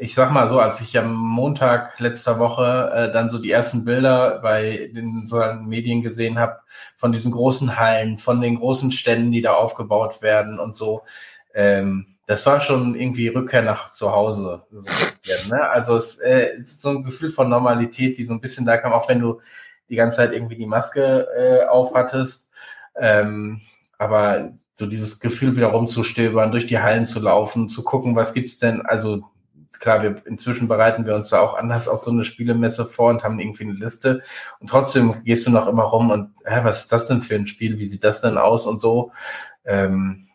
ich sag mal so, als ich am Montag letzter Woche äh, dann so die ersten Bilder bei den sozialen Medien gesehen habe von diesen großen Hallen, von den großen Ständen, die da aufgebaut werden und so, ähm, das war schon irgendwie Rückkehr nach zu Hause. So ne? Also es äh, ist so ein Gefühl von Normalität, die so ein bisschen da kam, auch wenn du die ganze Zeit irgendwie die Maske äh, aufhattest. Ähm, aber so dieses Gefühl wieder rumzustöbern, durch die Hallen zu laufen, zu gucken, was gibt's denn, also klar, wir inzwischen bereiten wir uns da auch anders auf so eine Spielemesse vor und haben irgendwie eine Liste. Und trotzdem gehst du noch immer rum und, hä, was ist das denn für ein Spiel? Wie sieht das denn aus und so? Ähm,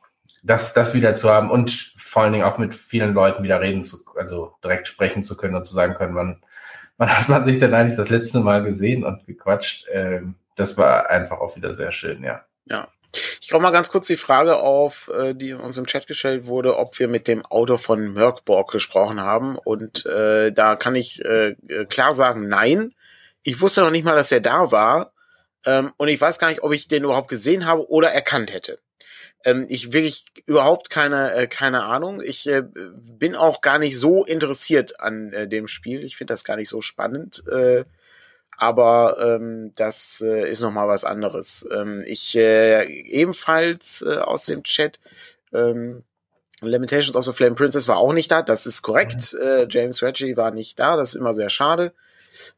das, das wieder zu haben und vor allen Dingen auch mit vielen Leuten wieder reden zu, also direkt sprechen zu können und zu sagen können, wann, wann hat man sich denn eigentlich das letzte Mal gesehen und gequatscht? Ähm, das war einfach auch wieder sehr schön, ja. Ja, ich glaube mal ganz kurz die Frage auf, äh, die uns im Chat gestellt wurde, ob wir mit dem Autor von Merkborg gesprochen haben. Und äh, da kann ich äh, klar sagen, nein. Ich wusste noch nicht mal, dass er da war. Ähm, und ich weiß gar nicht, ob ich den überhaupt gesehen habe oder erkannt hätte. Ähm, ich wirklich überhaupt keine, äh, keine Ahnung. Ich äh, bin auch gar nicht so interessiert an äh, dem Spiel. Ich finde das gar nicht so spannend. Äh, aber ähm, das äh, ist noch mal was anderes. Ähm, ich äh, ebenfalls äh, aus dem Chat ähm, Limitations of the Flame Princess war auch nicht da, das ist korrekt. Mhm. Äh, James Reggie war nicht da, das ist immer sehr schade.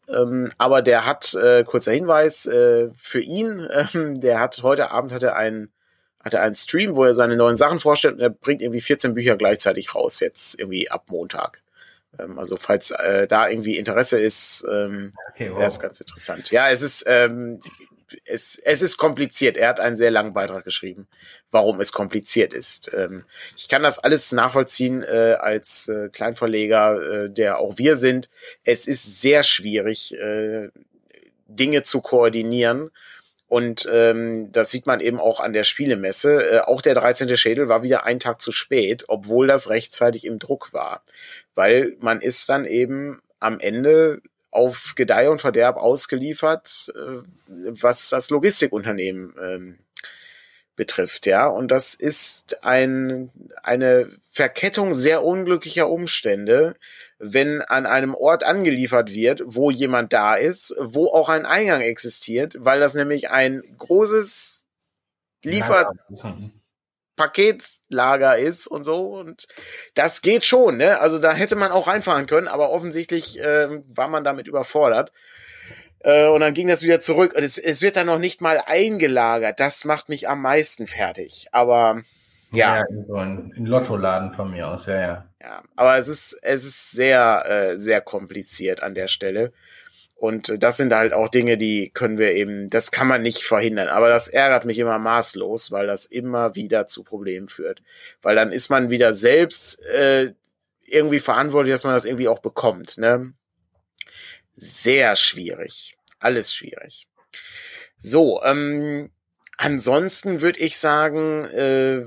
Ähm, aber der hat, äh, kurzer Hinweis, äh, für ihn, äh, der hat heute Abend hatte einen, hatte einen Stream, wo er seine neuen Sachen vorstellt und er bringt irgendwie 14 Bücher gleichzeitig raus, jetzt irgendwie ab Montag. Ähm, also falls äh, da irgendwie Interesse ist, ähm, okay, wow. wäre es ganz interessant. Ja, es ist ähm, es, es ist kompliziert. Er hat einen sehr langen Beitrag geschrieben, warum es kompliziert ist. Ähm, ich kann das alles nachvollziehen äh, als äh, Kleinverleger, äh, der auch wir sind. Es ist sehr schwierig, äh, Dinge zu koordinieren. Und ähm, das sieht man eben auch an der Spielemesse. Äh, auch der 13. Schädel war wieder einen Tag zu spät, obwohl das rechtzeitig im Druck war. Weil man ist dann eben am Ende auf Gedeih und Verderb ausgeliefert, äh, was das Logistikunternehmen ähm, betrifft, ja. Und das ist ein, eine Verkettung sehr unglücklicher Umstände, wenn an einem Ort angeliefert wird, wo jemand da ist, wo auch ein Eingang existiert, weil das nämlich ein großes Lieferpaketlager ist und so. Und das geht schon, ne? Also da hätte man auch reinfahren können, aber offensichtlich äh, war man damit überfordert. Äh, und dann ging das wieder zurück. Und es, es wird dann noch nicht mal eingelagert. Das macht mich am meisten fertig. Aber ja. ja ein, ein Lottoladen von mir aus, ja, ja. Ja, aber es ist, es ist sehr, äh, sehr kompliziert an der Stelle. Und das sind halt auch Dinge, die können wir eben, das kann man nicht verhindern. Aber das ärgert mich immer maßlos, weil das immer wieder zu Problemen führt. Weil dann ist man wieder selbst äh, irgendwie verantwortlich, dass man das irgendwie auch bekommt. Ne? Sehr schwierig. Alles schwierig. So, ähm, ansonsten würde ich sagen, äh,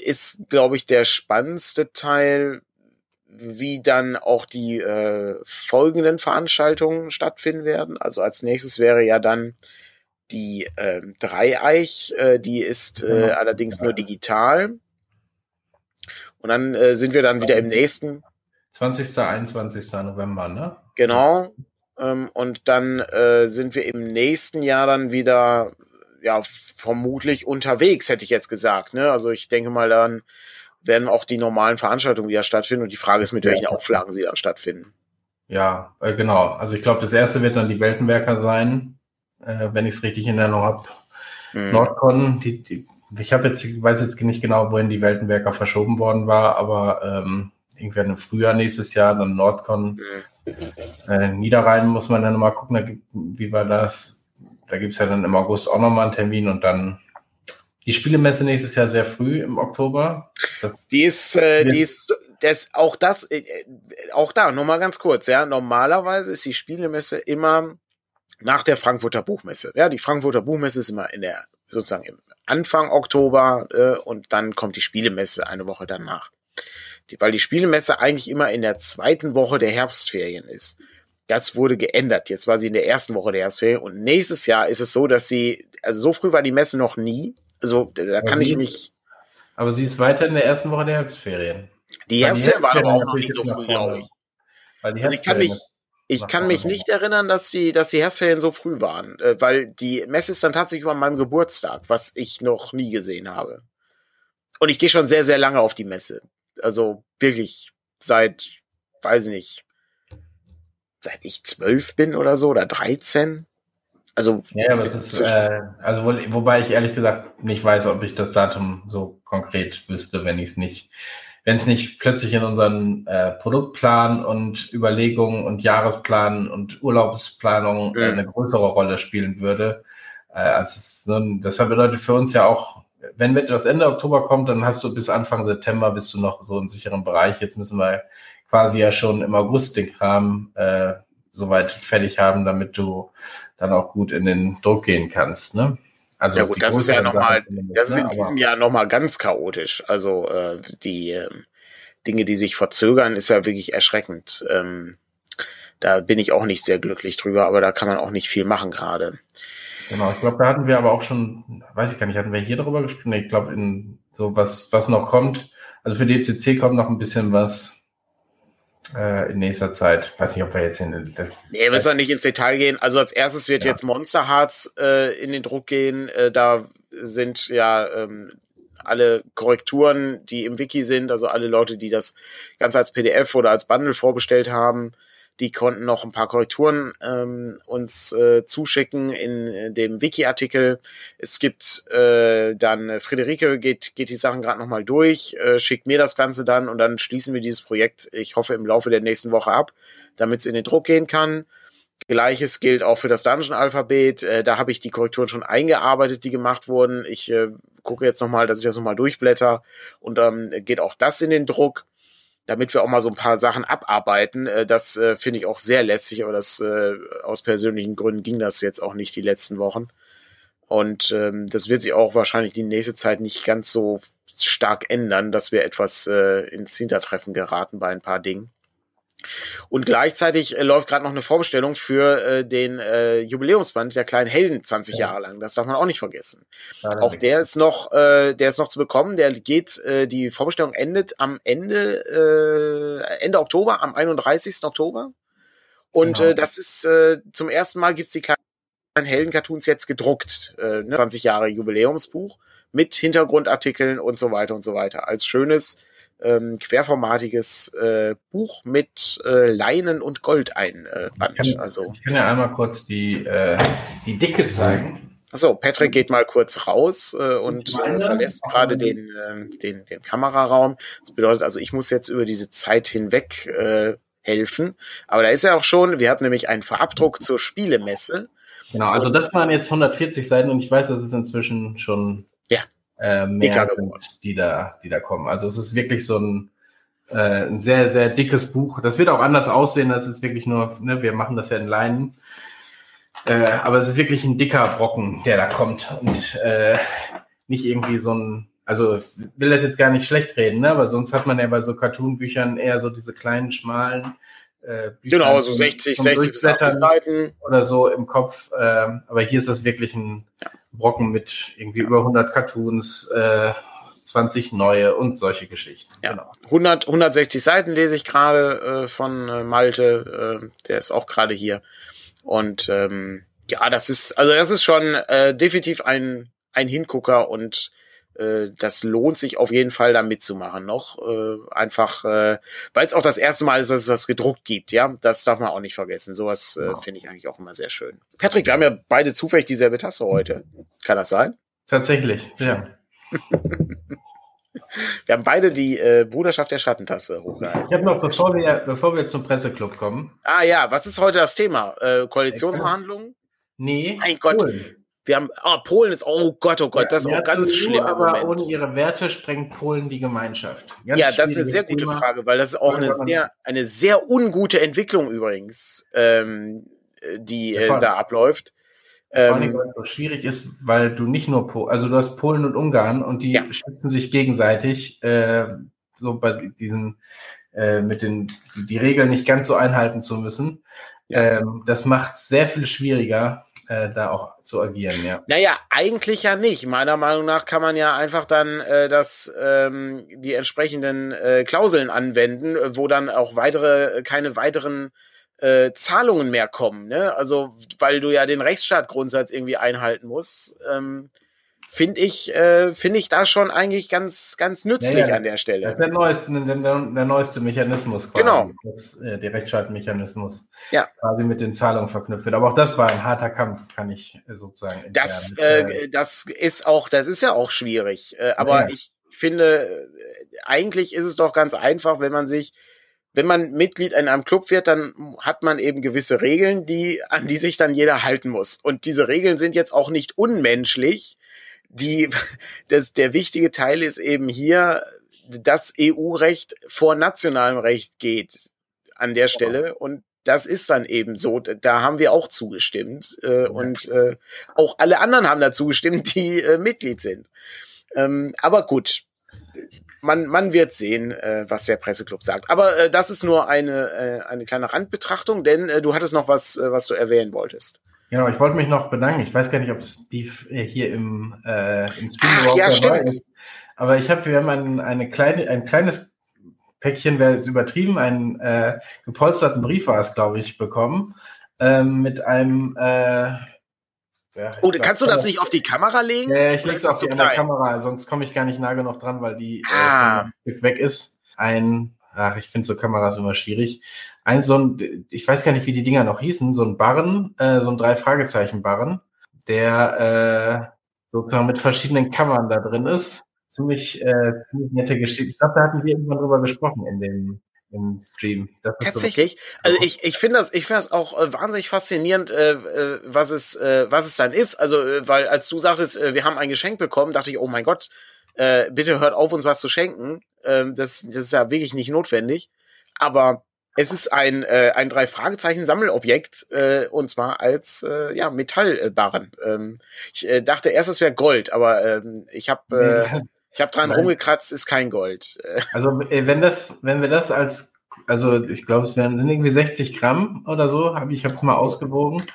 ist, glaube ich, der spannendste Teil wie dann auch die äh, folgenden Veranstaltungen stattfinden werden. Also als nächstes wäre ja dann die äh, Dreieich, äh, die ist äh, genau. allerdings nur digital. Und dann äh, sind wir dann wieder im nächsten. 20. 21. November, ne? Genau. Ähm, und dann äh, sind wir im nächsten Jahr dann wieder, ja, vermutlich unterwegs, hätte ich jetzt gesagt. Ne? Also ich denke mal, dann werden auch die normalen Veranstaltungen wieder stattfinden. Und die Frage ist, mit welchen Auflagen sie dann stattfinden. Ja, äh, genau. Also ich glaube, das erste wird dann die Weltenwerker sein, äh, wenn ich es richtig in Erinnerung habe. Mhm. Nordcon, die, die, ich habe jetzt, weiß jetzt nicht genau, wohin die Weltenwerker verschoben worden war, aber ähm, irgendwann im Frühjahr nächstes Jahr, dann Nordcon. Mhm. Äh, Niederrhein muss man dann mal gucken, wie war das? Da gibt es ja dann im August auch nochmal einen Termin und dann die Spielemesse nächstes Jahr sehr früh im Oktober. Die ist, äh, die ist, das, auch das, äh, auch da, nochmal ganz kurz, ja. Normalerweise ist die Spielemesse immer nach der Frankfurter Buchmesse. Ja, die Frankfurter Buchmesse ist immer in der, sozusagen im Anfang Oktober äh, und dann kommt die Spielemesse eine Woche danach. Die, weil die Spielemesse eigentlich immer in der zweiten Woche der Herbstferien ist. Das wurde geändert. Jetzt war sie in der ersten Woche der Herbstferien und nächstes Jahr ist es so, dass sie, also so früh war die Messe noch nie. Also da aber kann ich mich. Aber sie ist weiter in der ersten Woche der Herbstferien. Die Herbstferien waren aber auch noch nicht so früh, glaube ich. Also ich kann mich, ich kann mich nicht erinnern, dass die, dass die Herbstferien so früh waren, äh, weil die Messe ist dann tatsächlich über meinem Geburtstag, was ich noch nie gesehen habe. Und ich gehe schon sehr, sehr lange auf die Messe. Also wirklich seit, weiß ich nicht, seit ich zwölf bin oder so oder dreizehn. Also, ja, aber es ist, äh, also wo, wobei ich ehrlich gesagt nicht weiß, ob ich das Datum so konkret wüsste, wenn ich es nicht wenn es nicht plötzlich in unseren äh, Produktplan und Überlegungen und Jahresplan und Urlaubsplanung äh, eine größere Rolle spielen würde. Äh, als es, ne, deshalb bedeutet für uns ja auch, wenn das Ende Oktober kommt, dann hast du bis Anfang September bist du noch so im sicheren Bereich. Jetzt müssen wir quasi ja schon im August den Kram äh, soweit fertig haben, damit du dann auch gut in den Druck gehen kannst. Ne? Also ja gut, das ist ja nochmal, das ist in ne, diesem Jahr nochmal ganz chaotisch. Also äh, die äh, Dinge, die sich verzögern, ist ja wirklich erschreckend. Ähm, da bin ich auch nicht sehr glücklich drüber, aber da kann man auch nicht viel machen gerade. Genau, ich glaube, da hatten wir aber auch schon, weiß ich gar nicht, hatten wir hier darüber gesprochen? Ich glaube, in so was, was noch kommt, also für DCC kommt noch ein bisschen was in nächster Zeit. Weiß nicht, ob wir jetzt in. Nee, wir müssen nicht ins Detail gehen. Also als erstes wird ja. jetzt Monster Hearts äh, in den Druck gehen. Äh, da sind ja ähm, alle Korrekturen, die im Wiki sind, also alle Leute, die das Ganze als PDF oder als Bundle vorbestellt haben, die konnten noch ein paar Korrekturen ähm, uns äh, zuschicken in äh, dem Wiki-Artikel. Es gibt äh, dann, äh, Friederike geht, geht die Sachen gerade nochmal durch, äh, schickt mir das Ganze dann und dann schließen wir dieses Projekt, ich hoffe, im Laufe der nächsten Woche ab, damit es in den Druck gehen kann. Gleiches gilt auch für das Dungeon-Alphabet. Äh, da habe ich die Korrekturen schon eingearbeitet, die gemacht wurden. Ich äh, gucke jetzt nochmal, dass ich das nochmal durchblätter und dann ähm, geht auch das in den Druck damit wir auch mal so ein paar Sachen abarbeiten. Äh, das äh, finde ich auch sehr lässig, aber das äh, aus persönlichen Gründen ging das jetzt auch nicht die letzten Wochen. Und ähm, das wird sich auch wahrscheinlich die nächste Zeit nicht ganz so stark ändern, dass wir etwas äh, ins Hintertreffen geraten bei ein paar Dingen. Und gleichzeitig äh, läuft gerade noch eine Vorbestellung für äh, den äh, Jubiläumsband der kleinen Helden 20 ja. Jahre lang. Das darf man auch nicht vergessen. Ja, auch der ist noch, äh, der ist noch zu bekommen. Der geht, äh, die Vorbestellung endet am Ende, äh, Ende Oktober, am 31. Oktober. Und genau. äh, das ist äh, zum ersten Mal gibt's die kleinen Helden-Cartoons jetzt gedruckt. Äh, ne? 20 Jahre Jubiläumsbuch mit Hintergrundartikeln und so weiter und so weiter. Als schönes ähm, querformatiges äh, Buch mit äh, Leinen und Gold einband. Ich kann, also, ich kann ja einmal kurz die, äh, die Dicke zeigen. Achso, Patrick geht mal kurz raus äh, und äh, verlässt gerade den, äh, den, den Kameraraum. Das bedeutet also, ich muss jetzt über diese Zeit hinweg äh, helfen. Aber da ist er auch schon, wir hatten nämlich einen Verabdruck zur Spielemesse. Genau, also das waren jetzt 140 Seiten und ich weiß, dass es inzwischen schon äh, mehr die da, die da kommen. Also es ist wirklich so ein, äh, ein sehr, sehr dickes Buch. Das wird auch anders aussehen. Das ist wirklich nur, ne, wir machen das ja in Leinen. Äh, aber es ist wirklich ein dicker Brocken, der da kommt und äh, nicht irgendwie so ein also will das jetzt gar nicht schlecht reden, ne? aber sonst hat man ja bei so Cartoon-Büchern eher so diese kleinen, schmalen äh. Genau, so 60, 60 bis 80 Seiten. Oder so im Kopf. Äh, aber hier ist das wirklich ein ja. Brocken mit irgendwie über 100 Cartoons, äh, 20 neue und solche Geschichten. Ja. Genau. 100, 160 Seiten lese ich gerade äh, von äh, Malte, äh, der ist auch gerade hier. Und ähm, ja, das ist, also das ist schon äh, definitiv ein, ein Hingucker und äh, das lohnt sich auf jeden Fall da mitzumachen noch. Äh, einfach, äh, weil es auch das erste Mal ist, dass es das gedruckt gibt, ja. Das darf man auch nicht vergessen. Sowas äh, finde ich eigentlich auch immer sehr schön. Patrick, wir haben ja beide zufällig dieselbe Tasse heute. Kann das sein? Tatsächlich, ja. wir haben beide die äh, Bruderschaft der Schattentasse hochgehalten. Ich habe noch, bevor wir, bevor wir zum Presseclub kommen. Ah ja, was ist heute das Thema? Äh, Koalitionsverhandlungen? Nee. Mein Gott. Polen. Wir haben, ah, oh, Polen ist, oh Gott, oh Gott, ja, das ist auch ganz schlimm. Aber Moment. ohne ihre Werte sprengt Polen die Gemeinschaft. Ganz ja, das ist eine sehr gute Thema. Frage, weil das ist auch eine sehr, eine sehr ungute Entwicklung übrigens, ähm, die äh, da abläuft. Vor allem, ähm, weil es so schwierig ist, weil du nicht nur, po also du hast Polen und Ungarn und die ja. schützen sich gegenseitig, äh, so bei diesen, äh, mit den, die Regeln nicht ganz so einhalten zu müssen. Ja. Ähm, das macht es sehr viel schwieriger, äh, da auch zu agieren, ja. Naja, eigentlich ja nicht. Meiner Meinung nach kann man ja einfach dann äh, das, ähm, die entsprechenden äh, Klauseln anwenden, wo dann auch weitere, keine weiteren äh, Zahlungen mehr kommen. Ne? Also, weil du ja den Rechtsstaatgrundsatz irgendwie einhalten musst. Ähm, finde ich, äh, finde ich da schon eigentlich ganz, ganz nützlich ja, ja. an der Stelle. Das ist der neueste, der, der neueste Mechanismus quasi. Genau. Das, äh, der Rechtsstaatmechanismus. Ja. Quasi mit den Zahlungen verknüpft wird. Aber auch das war ein harter Kampf, kann ich äh, sozusagen. Das, äh, das ist auch, das ist ja auch schwierig. Äh, aber ja. ich finde, äh, eigentlich ist es doch ganz einfach, wenn man sich wenn man Mitglied in einem Club wird, dann hat man eben gewisse Regeln, die, an die sich dann jeder halten muss. Und diese Regeln sind jetzt auch nicht unmenschlich, die, das, der wichtige Teil ist eben hier, dass EU-Recht vor nationalem Recht geht an der Stelle und das ist dann eben so. Da haben wir auch zugestimmt äh, und äh, auch alle anderen haben da zugestimmt, die äh, Mitglied sind. Ähm, aber gut, man, man wird sehen, äh, was der Presseclub sagt. Aber äh, das ist nur eine, äh, eine kleine Randbetrachtung, denn äh, du hattest noch was, äh, was du erwähnen wolltest. Genau, ich wollte mich noch bedanken. Ich weiß gar nicht, ob Steve äh, hier im, äh, im Stream Ach, ja, stimmt. Ist. Aber ich habe, wir haben ein, eine kleine, ein kleines Päckchen, wäre jetzt übertrieben, einen äh, gepolsterten Brief war es, glaube ich, bekommen. Ähm, mit einem äh, ja, oh, glaub, kannst du das nicht auf die Kamera legen? Ja, ich lege es auf die Kamera, sonst komme ich gar nicht nah genug dran, weil die ah. äh, weg ist. Ein, ach, ich finde so Kameras immer schwierig ein so ein, ich weiß gar nicht, wie die Dinger noch hießen, so ein Barren, äh, so ein Drei-Fragezeichen-Barren, der äh, sozusagen mit verschiedenen Kammern da drin ist. Ziemlich, äh, ziemlich nette Geschichte. Ich glaube, da hatten wir irgendwann drüber gesprochen in dem im Stream. Tatsächlich. So also ich, ich finde das, ich finde das auch äh, wahnsinnig faszinierend, äh, äh, was es, äh, was es dann ist. Also, äh, weil als du sagtest, äh, wir haben ein Geschenk bekommen, dachte ich, oh mein Gott, äh, bitte hört auf, uns was zu schenken. Ähm, das, das ist ja wirklich nicht notwendig. Aber es ist ein, äh, ein Drei-Fragezeichen-Sammelobjekt äh, und zwar als äh, ja, Metallbarren. Ähm, ich äh, dachte erst, es wäre Gold, aber ähm, ich habe äh, ich hab dran Nein. rumgekratzt, ist kein Gold. Also äh, wenn das, wenn wir das als, also ich glaube, es werden sind irgendwie 60 Gramm oder so, habe ich habe es mal ausgewogen.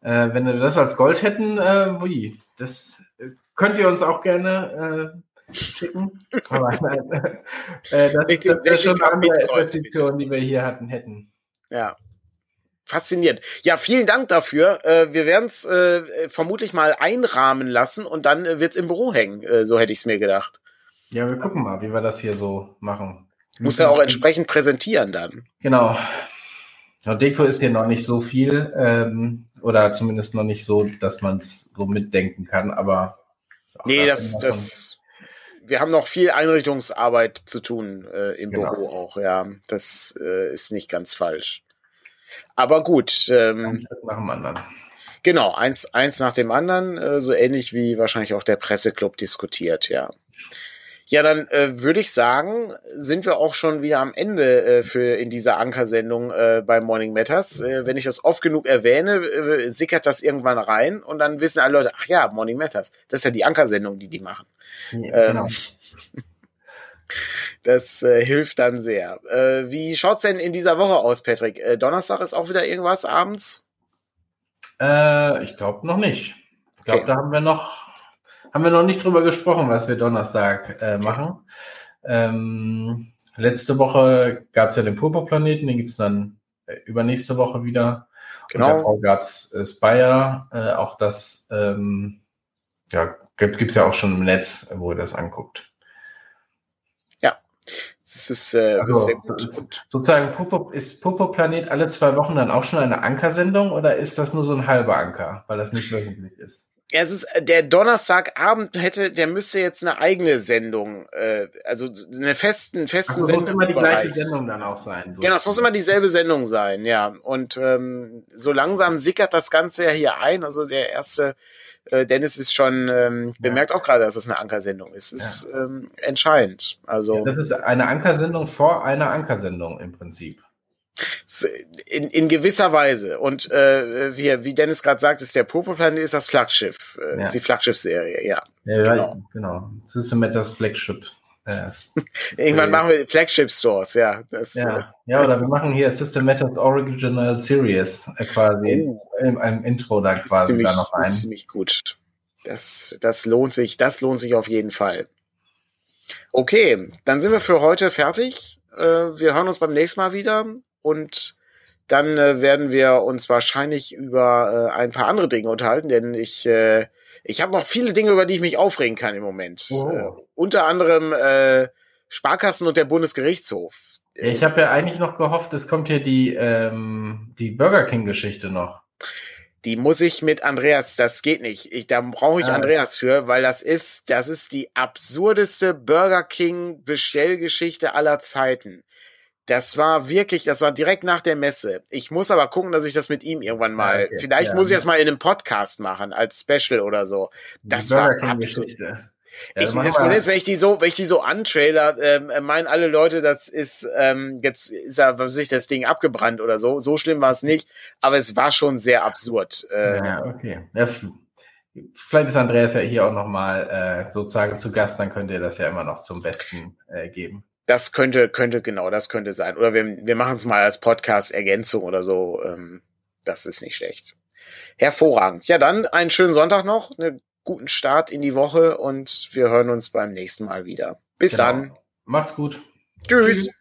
Äh, wenn wir das als Gold hätten, äh, ui, das äh, könnt ihr uns auch gerne äh, schicken. Aber nein, äh, das, richtig, das wäre schon eine andere Investition, die wir hier hatten, hätten. Ja. Faszinierend. Ja, vielen Dank dafür. Äh, wir werden es äh, vermutlich mal einrahmen lassen und dann äh, wird es im Büro hängen. Äh, so hätte ich es mir gedacht. Ja, wir gucken mal, wie wir das hier so machen. Muss ja auch entsprechend präsentieren dann. Genau. Ja, Deko ist hier noch nicht so viel ähm, oder zumindest noch nicht so, dass man es so mitdenken kann, aber. Nee, das, das, wir haben noch viel Einrichtungsarbeit zu tun äh, im genau. Büro auch, ja. Das äh, ist nicht ganz falsch. Aber gut. Ähm, Ein Schritt nach dem anderen. Genau, eins, eins nach dem anderen, äh, so ähnlich wie wahrscheinlich auch der Presseclub diskutiert, ja. Ja, dann äh, würde ich sagen, sind wir auch schon wieder am Ende äh, für in dieser Ankersendung äh, bei Morning Matters. Äh, wenn ich das oft genug erwähne, äh, sickert das irgendwann rein und dann wissen alle Leute, ach ja, Morning Matters, das ist ja die Ankersendung, die die machen. Ja, genau. Ähm, das äh, hilft dann sehr. Äh, wie schaut's denn in dieser Woche aus, Patrick? Äh, Donnerstag ist auch wieder irgendwas abends? Äh, ich glaube noch nicht. Ich glaube, okay. da haben wir noch haben wir noch nicht drüber gesprochen, was wir Donnerstag äh, machen. Ähm, letzte Woche gab es ja den Purpurplaneten, den gibt es dann äh, übernächste Woche wieder. Genau. Und davor gab es äh, Spire, äh, auch das ähm, ja, gibt es ja auch schon im Netz, wo ihr das anguckt. Ja, das ist, äh, also, sehr gut. Sozusagen, Popo, ist Popo Planet alle zwei Wochen dann auch schon eine Ankersendung oder ist das nur so ein halber Anker, weil das nicht wöchentlich ist? Ja, es ist äh, der Donnerstagabend hätte, der müsste jetzt eine eigene Sendung, äh, also eine festen, festen also, Sendung. muss immer die gleiche Sendung dann auch sein. So. Genau, es muss immer dieselbe Sendung sein, ja. Und ähm, so langsam sickert das Ganze ja hier ein. Also der erste äh, Dennis ist schon ähm, bemerkt auch gerade, dass es eine Ankersendung ist. Das ist ja. ähm, entscheidend. Also ja, das ist eine Ankersendung vor einer Ankersendung im Prinzip. In, in gewisser Weise. Und äh, wie, wie Dennis gerade sagt, ist der Purple ist das Flaggschiff. Äh, ja. Ist die Flaggschiffserie, ja. Ja, genau. genau. System das Flagship. Yes. Irgendwann machen wir Flagship Stores, ja. Das, ja. Äh, ja, oder wir machen hier System Matters Original Series äh, quasi oh. im, im Intro da quasi ziemlich, da noch ein. Das ist ziemlich gut. Das, das lohnt sich, das lohnt sich auf jeden Fall. Okay, dann sind wir für heute fertig. Äh, wir hören uns beim nächsten Mal wieder und dann äh, werden wir uns wahrscheinlich über äh, ein paar andere Dinge unterhalten, denn ich äh, ich habe noch viele Dinge, über die ich mich aufregen kann im Moment. Oh. Äh, unter anderem äh, Sparkassen und der Bundesgerichtshof. Ich habe ja eigentlich noch gehofft, es kommt hier die ähm, die Burger King Geschichte noch. Die muss ich mit Andreas, das geht nicht. Ich, da brauche ich ah, Andreas für, weil das ist, das ist die absurdeste Burger King Bestellgeschichte aller Zeiten. Das war wirklich, das war direkt nach der Messe. Ich muss aber gucken, dass ich das mit ihm irgendwann mal, okay, vielleicht ja, muss ich das mal in einem Podcast machen, als Special oder so. Das war absolut. Ja, ich, das Problem ist, wenn ich die so, wenn ich die so antrailer, ähm, meinen alle Leute, das ist ähm, jetzt ist ja was sich das Ding abgebrannt oder so. So schlimm war es nicht, aber es war schon sehr absurd. Äh, ja, okay. Ja, vielleicht ist Andreas ja hier auch noch mal äh, sozusagen zu Gast, dann könnt ihr das ja immer noch zum Besten äh, geben. Das könnte, könnte, genau, das könnte sein. Oder wir, wir machen es mal als Podcast-Ergänzung oder so. Ähm, das ist nicht schlecht. Hervorragend. Ja, dann einen schönen Sonntag noch, einen guten Start in die Woche und wir hören uns beim nächsten Mal wieder. Bis genau. dann. Macht's gut. Tschüss. Tschüss.